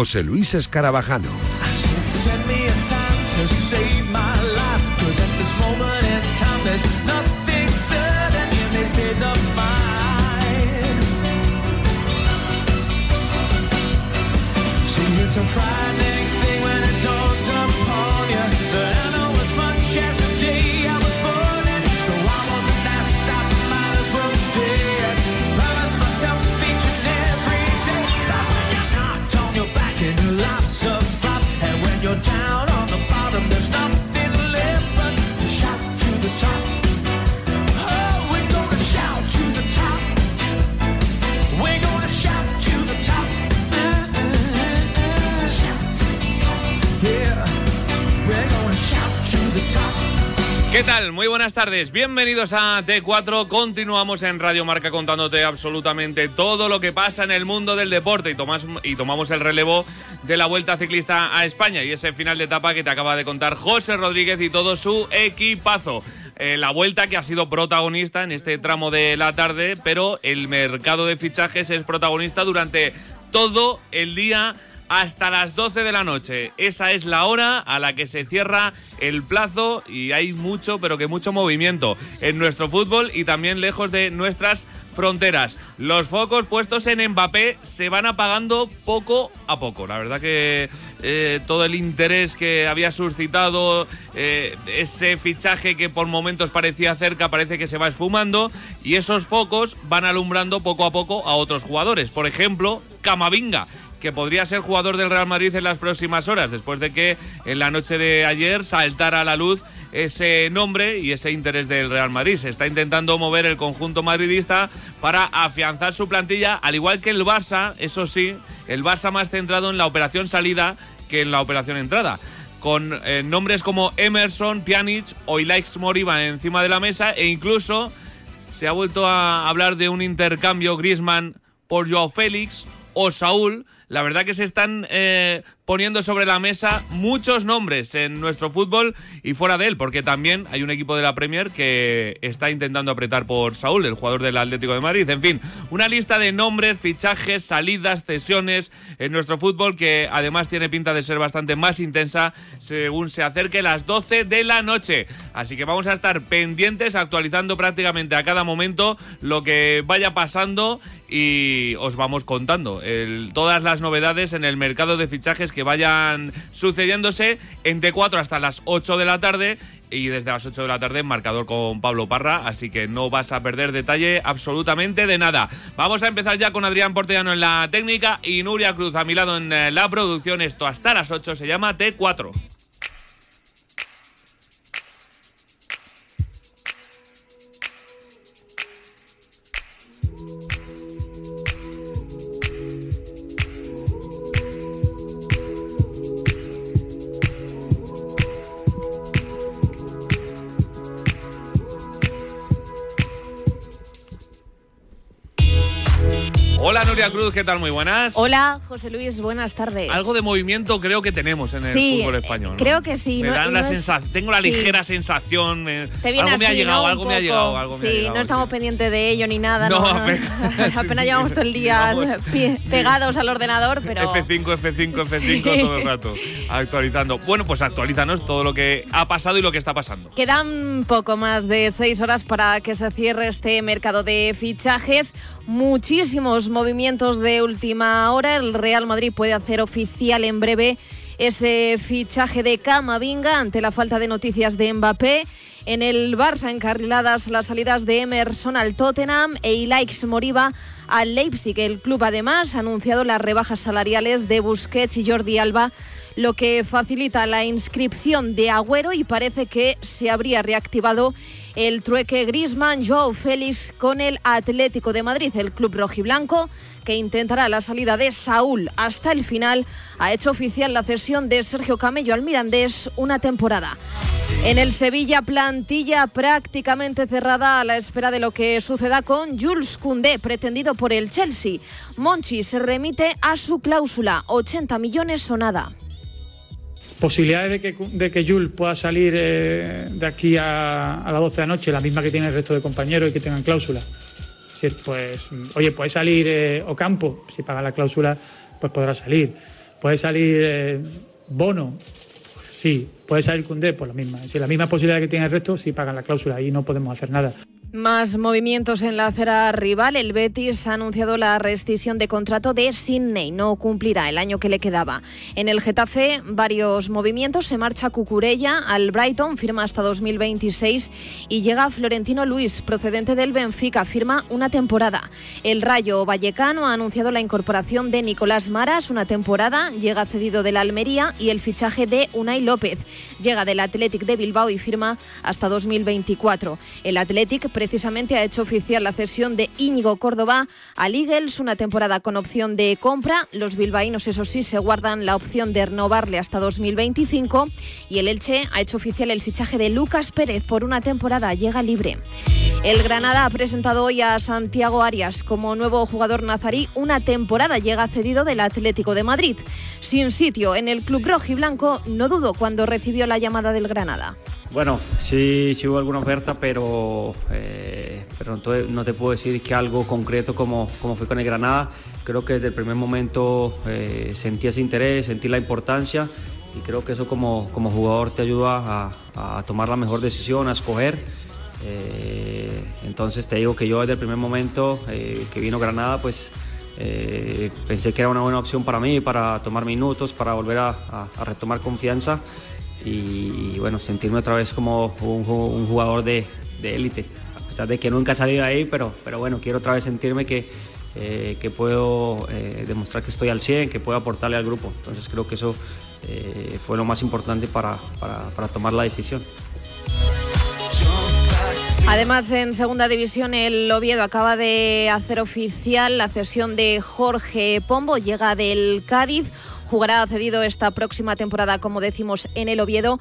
José Luis Escarabajano. Buenas tardes. Bienvenidos a T4. Continuamos en Radio Marca contándote absolutamente todo lo que pasa en el mundo del deporte y, tomas- y tomamos el relevo de la Vuelta Ciclista a España y ese final de etapa que te acaba de contar José Rodríguez y todo su equipazo. Eh, la vuelta que ha sido protagonista en este tramo de la tarde, pero el mercado de fichajes es protagonista durante todo el día hasta las 12 de la noche. Esa es la hora a la que se cierra el plazo y hay mucho, pero que mucho movimiento en nuestro fútbol y también lejos de nuestras fronteras. Los focos puestos en Mbappé se van apagando poco a poco. La verdad que eh, todo el interés que había suscitado eh, ese fichaje que por momentos parecía cerca parece que se va esfumando y esos focos van alumbrando poco a poco a otros jugadores. Por ejemplo, Camavinga que podría ser jugador del Real Madrid en las próximas horas, después de que en la noche de ayer saltara a la luz ese nombre y ese interés del Real Madrid. Se está intentando mover el conjunto madridista para afianzar su plantilla, al igual que el Barça, eso sí, el Barça más centrado en la operación salida que en la operación entrada. Con eh, nombres como Emerson, Pjanic o Ilaix Moriba encima de la mesa e incluso se ha vuelto a hablar de un intercambio Griezmann por Joao Félix o Saúl. La verdad que se están eh, poniendo sobre la mesa muchos nombres en nuestro fútbol y fuera de él, porque también hay un equipo de la Premier que está intentando apretar por Saúl, el jugador del Atlético de Madrid. En fin, una lista de nombres, fichajes, salidas, cesiones en nuestro fútbol que además tiene pinta de ser bastante más intensa según se acerque las 12 de la noche. Así que vamos a estar pendientes, actualizando prácticamente a cada momento lo que vaya pasando y os vamos contando el- todas las novedades en el mercado de fichajes que vayan sucediéndose en T4 hasta las 8 de la tarde y desde las 8 de la tarde en marcador con Pablo Parra, así que no vas a perder detalle absolutamente de nada. Vamos a empezar ya con Adrián Portellano en la técnica y Nuria Cruz a mi lado en eh, la producción. Esto hasta las 8 se llama T4. Nuria Cruz, ¿qué tal? Muy buenas. Hola, José Luis, buenas tardes. Algo de movimiento creo que tenemos en el Sí, fútbol eh, español. ¿no? creo que sí, Me no- dan no la es- sensa- tengo la sí. ligera sensación. eh, Te viene algo me ha así, llegado, algo me ha llegado, algo me ha Sí, llegado. no estamos pendientes de ello ni nada. No, apenas- apenas llevamos todo el día pegados al ordenador, pero. F5, F5, F5 Sí. todo el rato. Actualizando. Bueno, pues actualízanos todo lo que ha pasado y lo que está pasando. Quedan poco más de seis horas para que se cierre este mercado de fichajes. Muchísimos movimientos de última hora. El Real Madrid puede hacer oficial en breve ese fichaje de Camavinga ante la falta de noticias de Mbappé. En el Barça encarriladas las salidas de Emerson al Tottenham e Ilaix Moriba al Leipzig. El club además ha anunciado las rebajas salariales de Busquets y Jordi Alba lo que facilita la inscripción de Agüero y parece que se habría reactivado el trueque Grisman Joao Félix con el Atlético de Madrid, el club rojiblanco que intentará la salida de Saúl hasta el final, ha hecho oficial la cesión de Sergio Camello al Mirandés una temporada. En el Sevilla, plantilla prácticamente cerrada a la espera de lo que suceda con Jules Koundé, pretendido por el Chelsea. Monchi se remite a su cláusula, 80 millones o nada. Posibilidades de que, de que Jules pueda salir eh, de aquí a, a las 12 de la noche, la misma que tiene el resto de compañeros y que tengan cláusula. Sí, pues, oye, puede salir eh, Ocampo, si paga la cláusula, pues podrá salir. Puede salir eh, Bono, sí. Puede salir Cundé, pues la misma. Si la misma posibilidad que tiene el resto, si pagan la cláusula, ahí no podemos hacer nada. Más movimientos en la acera rival. El Betis ha anunciado la rescisión de contrato de Sidney. No cumplirá el año que le quedaba. En el Getafe, varios movimientos. Se marcha Cucurella al Brighton, firma hasta 2026. Y llega Florentino Luis, procedente del Benfica, firma una temporada. El Rayo Vallecano ha anunciado la incorporación de Nicolás Maras, una temporada. Llega cedido de la Almería y el fichaje de Unai López. Llega del Athletic de Bilbao y firma hasta 2024. El Athletic precisamente ha hecho oficial la cesión de Íñigo Córdoba al Eagles, una temporada con opción de compra. Los bilbaínos, eso sí, se guardan la opción de renovarle hasta 2025 y el Elche ha hecho oficial el fichaje de Lucas Pérez por una temporada. Llega libre. El Granada ha presentado hoy a Santiago Arias como nuevo jugador nazarí. Una temporada llega cedido del Atlético de Madrid. Sin sitio en el club rojiblanco, no dudo cuando recibió la llamada del Granada. Bueno, sí, hubo alguna oferta, pero, eh, pero te, no te puedo decir que algo concreto como, como fue con el Granada. Creo que desde el primer momento eh, sentí ese interés, sentí la importancia y creo que eso como, como jugador te ayuda a, a tomar la mejor decisión, a escoger. Eh, entonces te digo que yo desde el primer momento que vino Granada, pues pensé que era una buena opción para mí, para tomar minutos, para volver a retomar confianza y, bueno, sentirme otra vez como un, ju- un jugador de élite, a pesar de que nunca salido de ahí, pero, pero bueno, quiero otra vez sentirme que, eh, que puedo eh, demostrar que estoy al 100, que puedo aportarle al grupo. Entonces creo que eso eh, fue lo más importante para- para tomar la decisión. Además, en segunda división, el Oviedo acaba de hacer oficial la cesión de Jorge Pombo, llega del Cádiz. Jugará cedido esta próxima temporada, como decimos, en el Oviedo.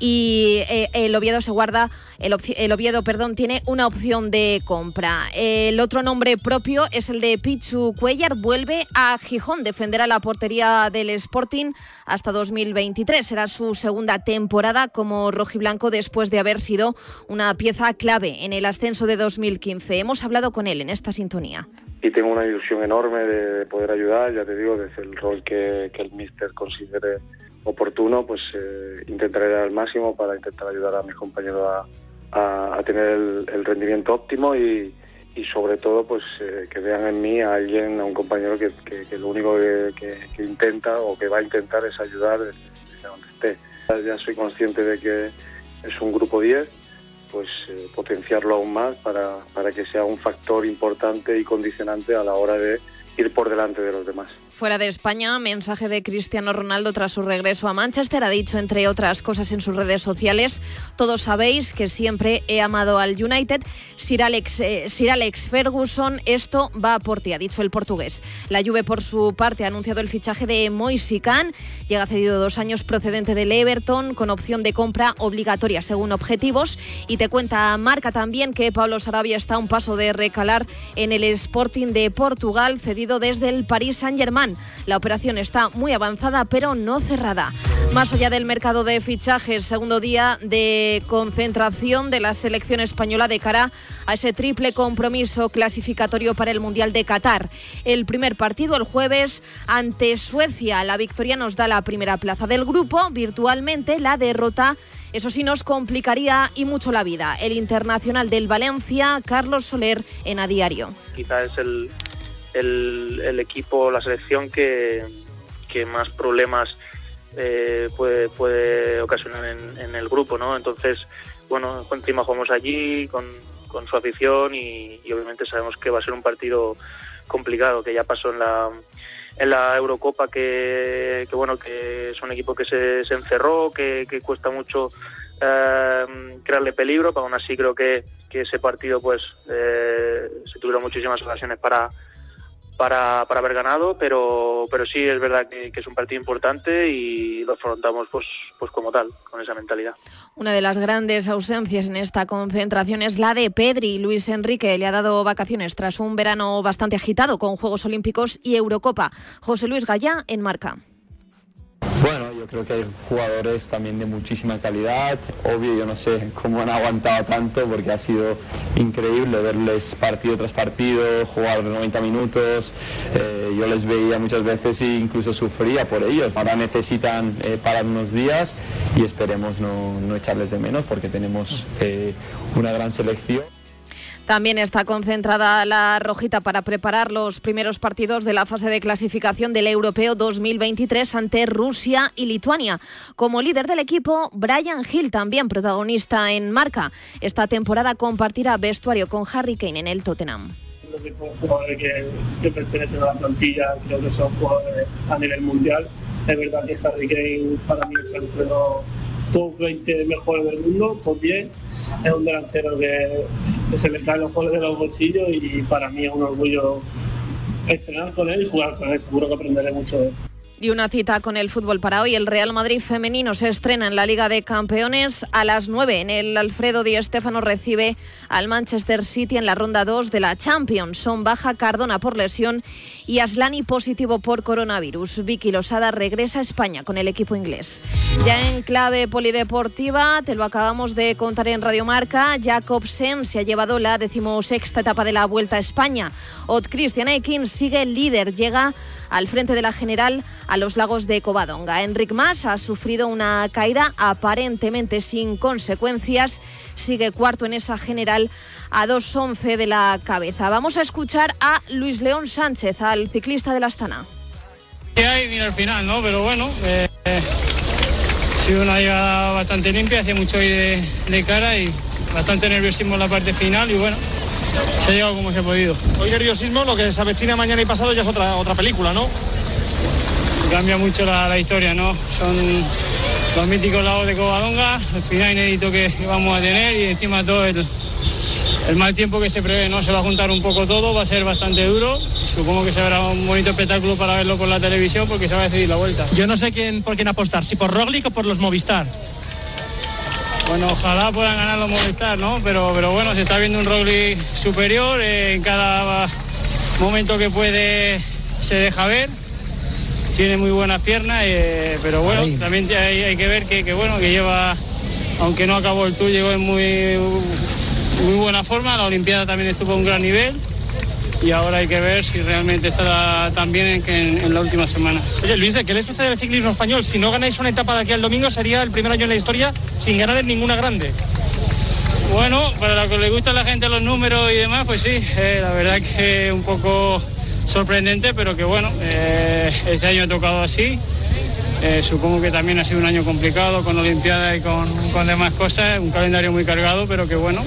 Y eh, el Oviedo se guarda, el, el Oviedo, perdón, tiene una opción de compra. El otro nombre propio es el de Pichu Cuellar. Vuelve a Gijón, defenderá la portería del Sporting hasta 2023. Será su segunda temporada como rojiblanco después de haber sido una pieza clave en el ascenso de 2015. Hemos hablado con él en esta sintonía. Y tengo una ilusión enorme de, de poder ayudar, ya te digo, desde el rol que, el míster considere oportuno, pues eh, intentaré dar al máximo para intentar ayudar a mis compañeros a, tener el, el rendimiento óptimo y, sobre todo pues eh, que vean en mí a alguien, a un compañero que, que- lo único que, que- intenta o que va a intentar es ayudar desde, donde esté. Ya soy consciente de que es un grupo 10, pues eh, potenciarlo aún más para, para que sea un factor importante y condicionante a la hora de ir por delante de los demás. Fuera de España, mensaje de Cristiano Ronaldo tras su regreso a Manchester. Ha dicho, entre otras cosas, en sus redes sociales, todos sabéis que siempre he amado al United. Sir Alex, eh, Sir Alex Ferguson, esto va por ti, ha dicho el portugués. La Juve, por su parte, ha anunciado el fichaje de Moise. Llega cedido dos años procedente del Everton, con opción de compra obligatoria según objetivos. Y te cuenta Marca también que Pablo Sarabia está a un paso de recalar en el Sporting de Portugal, cedido desde el Paris Saint-Germain. La operación está muy avanzada, pero no cerrada. Más allá del mercado de fichajes, segundo día de concentración de la selección española de cara a ese triple compromiso clasificatorio para el Mundial de Qatar. El primer partido el jueves ante Suecia. La victoria nos da la primera plaza del grupo. Virtualmente la derrota eso sí nos complicaría y mucho la vida. El internacional del Valencia, Carlos Soler, en A Diario. quizá es el, el, equipo, la selección que, que más problemas eh, puede, puede ocasionar en, en el grupo, ¿no? Entonces, bueno, encima jugamos allí con, con su afición y, y obviamente sabemos que va a ser un partido complicado, que ya pasó en la en la Eurocopa que, que bueno que es un equipo que se, se encerró, que, que cuesta mucho eh, crearle peligro, pero aún así creo que, que ese partido pues eh, se tuvieron muchísimas ocasiones para, para, para haber ganado, pero, pero sí es verdad que, es un partido importante y lo afrontamos pues, pues como tal, con esa mentalidad. Una de las grandes ausencias en esta concentración es la de Pedri. Luis Enrique le ha dado vacaciones tras un verano bastante agitado con Juegos Olímpicos y Eurocopa. José Luis Gallá en marca. Bueno, yo creo que hay jugadores también de muchísima calidad. Obvio, yo no sé cómo han aguantado tanto porque ha sido increíble verles partido tras partido, jugar 90 minutos. Eh, yo les veía muchas veces e incluso sufría por ellos. Ahora necesitan eh, parar unos días y esperemos no, no echarles de menos porque tenemos eh, una gran selección. También está concentrada la rojita para preparar los primeros partidos de la fase de clasificación del Europeo 2023 ante Rusia y Lituania. Como líder del equipo, Brian Hill, también protagonista en marca. Esta temporada compartirá vestuario con Harry Kane en el Tottenham. Que son jugadores que, que pertenecen a la plantilla, creo que son jugadores a nivel mundial. Es verdad que Harry Kane para mí es los top 20 mejores del mundo, top 10. Es un delantero que se le caen los goles de los bolsillos y para mí es un orgullo entrenar con él y jugar con él. Seguro que aprenderé mucho de él. Y una cita con el fútbol para hoy. El Real Madrid femenino se estrena en la Liga de Campeones a las 9. En el Alfredo Di Stéfano recibe al Manchester City en la ronda 2 de la Champions. Son baja Cardona por lesión y Aslani positivo por coronavirus. Vicky Losada regresa a España con el equipo inglés. Ya en clave polideportiva, te lo acabamos de contar en Radio Marca, Jacobsen se ha llevado la decimosexta etapa de la Vuelta a España. Ot Christian sigue líder, llega al frente de la general a los lagos de Covadonga. Enric Mas ha sufrido una caída aparentemente sin consecuencias. Sigue cuarto en esa general a 2.11 de la cabeza. Vamos a escuchar a Luis León Sánchez, al ciclista de la Astana. que hay mira al final, ¿no? Pero bueno, eh, ha sido una llegada bastante limpia, hace mucho hoy de, de cara y bastante nerviosismo en la parte final y bueno, se ha llegado como se ha podido. Hoy nerviosismo, lo que se avecina mañana y pasado ya es otra, otra película, ¿no? Cambia mucho la, la historia, ¿no? Son los míticos lagos de Covadonga, el final inédito que, que vamos a tener y encima todo el, el mal tiempo que se prevé, ¿no? Se va a juntar un poco todo, va a ser bastante duro. Supongo que se verá un bonito espectáculo para verlo por la televisión porque se va a decidir la vuelta. Yo no sé quién, por quién apostar, si por Roglic o por los Movistar. Bueno, ojalá puedan ganar los Movistar, ¿no? Pero, pero bueno, se está viendo un Roglic superior, eh, en cada momento que puede se deja ver. Tiene muy buenas piernas, eh, pero bueno, también hay, hay que ver que, que, bueno, que lleva, aunque no acabó el tour, llegó en muy, muy buena forma, la Olimpiada también estuvo a un gran nivel y ahora hay que ver si realmente está tan bien en, que en, en la última semana. Oye, Luis, ¿qué le sucede al ciclismo español? Si no ganáis una etapa de aquí al domingo, sería el primer año en la historia sin ganar en ninguna grande. Bueno, para lo que le gusta a la gente los números y demás, pues sí, eh, la verdad que un poco sorprendente, pero que bueno, eh, este año ha tocado así. Eh, supongo que también ha sido un año complicado con Olimpiada y con, con demás cosas, un calendario muy cargado, pero que bueno.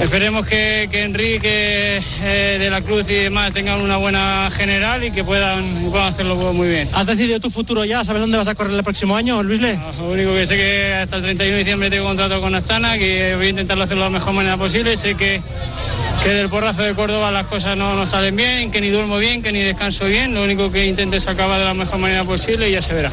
Esperemos que, que Enrique eh, de la Cruz y demás tengan una buena general y que puedan, puedan hacerlo muy bien. ¿Has decidido tu futuro ya? ¿Sabes dónde vas a correr el próximo año, Luis Le? Lo único que sé que hasta el 31 de diciembre tengo contrato con Astana, que voy a intentarlo hacerlo de la mejor manera posible. Sé que, que del porrazo de Córdoba las cosas no, no salen bien, que ni duermo bien, que ni descanso bien. Lo único que intento es acabar de la mejor manera posible y ya se verá.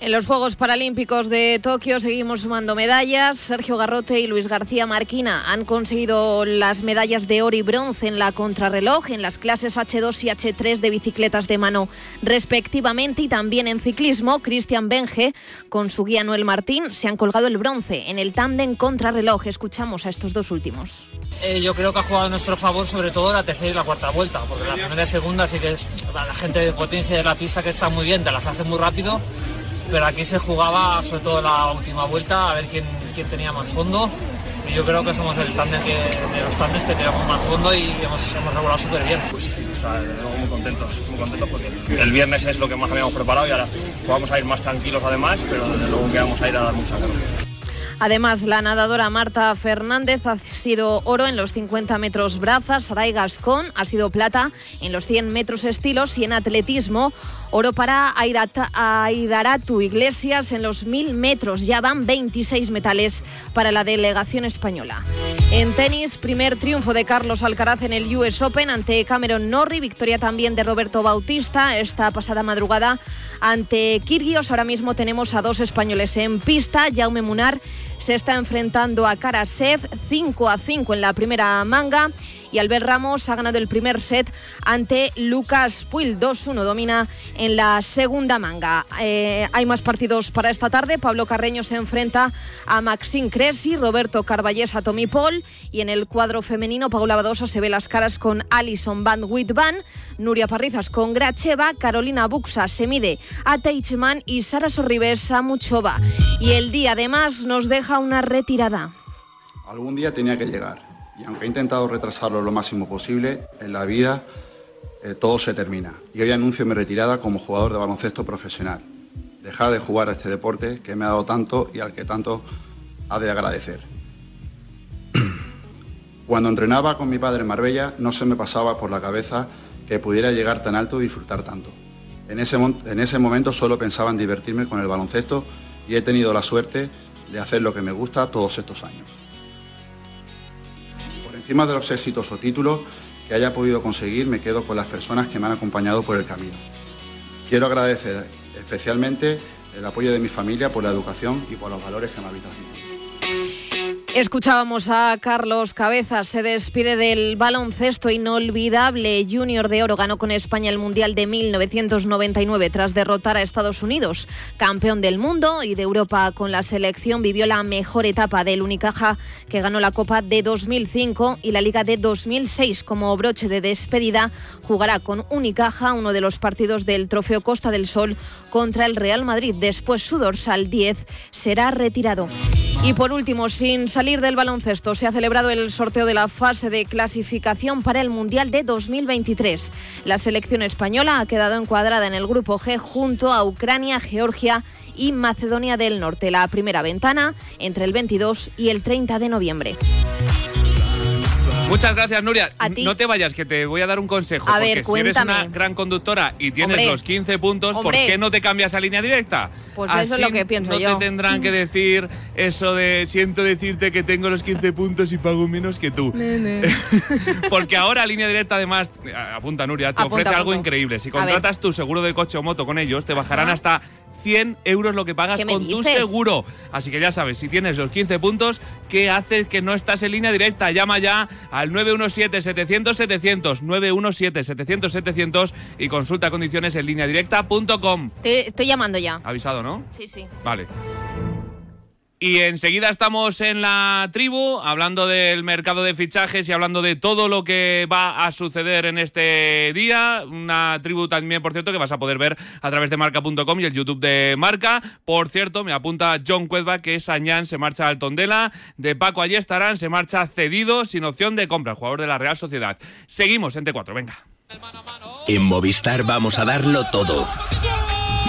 En los Juegos Paralímpicos de Tokio seguimos sumando medallas. Sergio Garrote y Luis García Marquina han conseguido las medallas de oro y bronce en la contrarreloj, en las clases H2 y H3 de bicicletas de mano respectivamente y también en ciclismo. Cristian Benge con su guía Noel Martín se han colgado el bronce en el tándem contrarreloj. Escuchamos a estos dos últimos. Eh, yo creo que ha jugado a nuestro favor sobre todo la tercera y la cuarta vuelta, porque la primera y segunda sí que es la gente de potencia de la pista que está muy bien, te las hace muy rápido, pero aquí se jugaba sobre todo la última vuelta a ver quién, quién tenía más fondo. Y yo creo que somos el tándem que, de los tándems que teníamos más fondo y hemos, hemos regulado súper bien. Pues está, de nuevo muy contentos, muy contentos porque el viernes es lo que más habíamos preparado y ahora vamos a ir más tranquilos además, pero desde luego que vamos a ir a dar mucha guerra. Además, la nadadora Marta Fernández ha sido oro en los 50 metros brazas, Saray Gascón ha sido plata en los 100 metros estilos y en atletismo, oro para Aidaratu Iglesias en los 1000 metros. Ya van 26 metales para la delegación española. En tenis, primer triunfo de Carlos Alcaraz en el US Open ante Cameron Norrie, victoria también de Roberto Bautista esta pasada madrugada ante Kirgios. Ahora mismo tenemos a dos españoles en pista. Jaume Munar se está enfrentando a Karasev 5 a 5 en la primera manga. Y Albert Ramos ha ganado el primer set ante Lucas Puil. 2-1 domina en la segunda manga. Eh, hay más partidos para esta tarde. Pablo Carreño se enfrenta a Maxime Cressy, Roberto Carballés a Tommy Paul. Y en el cuadro femenino, Paula Badosa se ve las caras con Alison Van Whitban, Nuria Parrizas con Gracheva, Carolina Buxa se mide a Teichmann y Sara Sorribes a Muchova. Y el día además nos deja una retirada. Algún día tenía que llegar. Y aunque he intentado retrasarlo lo máximo posible, en la vida eh, todo se termina. Y hoy anuncio mi retirada como jugador de baloncesto profesional. Dejar de jugar a este deporte que me ha dado tanto y al que tanto ha de agradecer. Cuando entrenaba con mi padre en Marbella, no se me pasaba por la cabeza que pudiera llegar tan alto y disfrutar tanto. En ese, en ese momento solo pensaba en divertirme con el baloncesto y he tenido la suerte de hacer lo que me gusta todos estos años. Encima de los éxitos o títulos que haya podido conseguir, me quedo con las personas que me han acompañado por el camino. Quiero agradecer especialmente el apoyo de mi familia por la educación y por los valores que me habitan. Escuchábamos a Carlos Cabezas, se despide del baloncesto inolvidable. Junior de Oro ganó con España el Mundial de 1999 tras derrotar a Estados Unidos. Campeón del mundo y de Europa con la selección, vivió la mejor etapa del Unicaja, que ganó la Copa de 2005 y la Liga de 2006. Como broche de despedida, jugará con Unicaja uno de los partidos del Trofeo Costa del Sol contra el Real Madrid. Después su dorsal 10 será retirado. Y por último, sin salir del baloncesto, se ha celebrado el sorteo de la fase de clasificación para el Mundial de 2023. La selección española ha quedado encuadrada en el grupo G junto a Ucrania, Georgia y Macedonia del Norte. La primera ventana entre el 22 y el 30 de noviembre. Muchas gracias, Nuria. A ti. No te vayas, que te voy a dar un consejo. A porque ver, si eres una gran conductora y tienes Hombre. los 15 puntos, ¿por qué no te cambias a línea directa? Pues eso es lo que pienso no yo. te tendrán que decir eso de siento decirte que tengo los 15 puntos y pago menos que tú. Porque ahora línea directa, además, eh, apunta Nuria, te Apunta, ofrece algo increíble. Si contratas tu seguro de coche o moto con ellos, te bajarán Ajá. hasta 100 euros lo que pagas ¿Qué me con tu dices? seguro. Así que ya sabes, si tienes los 15 puntos, ¿qué haces que no estás en línea directa? Llama ya al 917-700-700, 917-700-700 y consulta condiciones en línea directa.com. Te- estoy llamando ya. Avisado, ¿no? Sí, sí. Vale. Y enseguida estamos en la tribu hablando del mercado de fichajes y hablando de todo lo que va a suceder en este día. Una tribu también, por cierto, que vas a poder ver a través de marca.com y el YouTube de Marca. Por cierto, me apunta John Cuedva que Sañán se marcha al Tondela. De Paco allí estarán, se marcha cedido sin opción de compra, el jugador de la Real Sociedad. Seguimos en T4, venga. En Movistar vamos a darlo todo.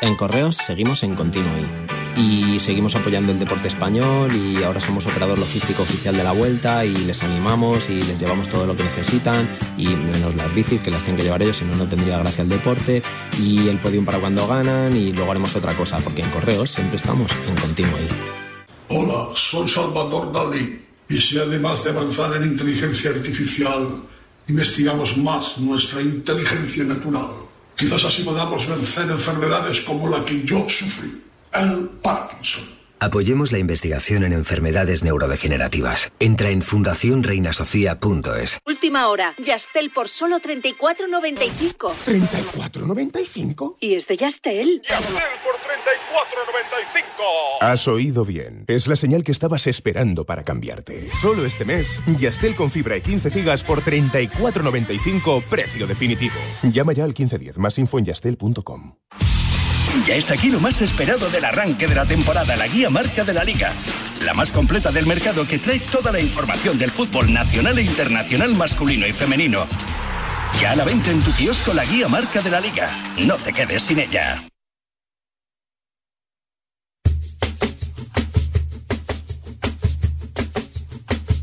En Correos seguimos en Continuo y seguimos apoyando el deporte español y ahora somos operador logístico oficial de la vuelta y les animamos y les llevamos todo lo que necesitan y menos las bicis que las tienen que llevar ellos, si no no tendría gracia el deporte y el podium para cuando ganan y luego haremos otra cosa porque en Correos siempre estamos en Continuo. Hola, soy Salvador Dalí. Y si además de avanzar en inteligencia artificial, investigamos más nuestra inteligencia natural, quizás así podamos vencer enfermedades como la que yo sufrí, el Parkinson. Apoyemos la investigación en enfermedades neurodegenerativas. Entra en fundacionreinasofía.es. Última hora. Yastel por solo 34.95. ¿34.95? ¿Y es de Yastel? Has oído bien. Es la señal que estabas esperando para cambiarte. Solo este mes, Yastel con fibra y 15 gigas por 34.95, precio definitivo. Llama ya al 1510, más info en yastel.com. Ya está aquí lo más esperado del arranque de la temporada, la guía marca de la liga. La más completa del mercado que trae toda la información del fútbol nacional e internacional masculino y femenino. Ya a la venta en tu kiosco la guía marca de la liga. No te quedes sin ella.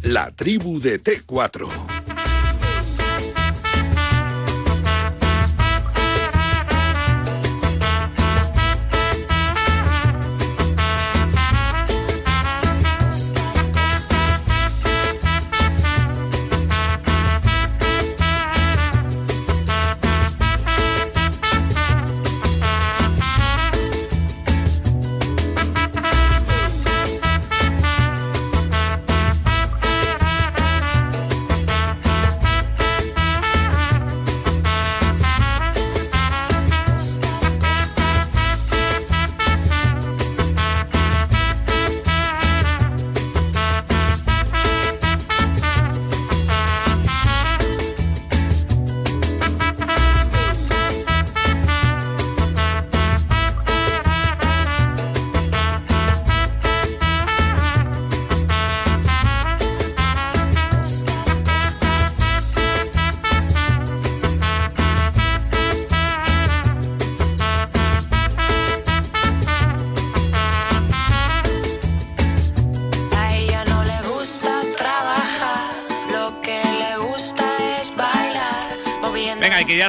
La tribu de T4.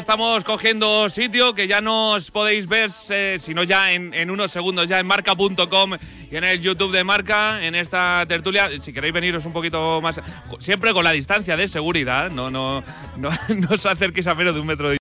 Estamos cogiendo sitio, que ya nos podéis ver, eh, si no ya en, unos segundos, ya en marca.com y en el YouTube de Marca, en esta tertulia. Si queréis veniros un poquito más, siempre con la distancia de seguridad, no, no, no, no os acerquéis a menos de un metro de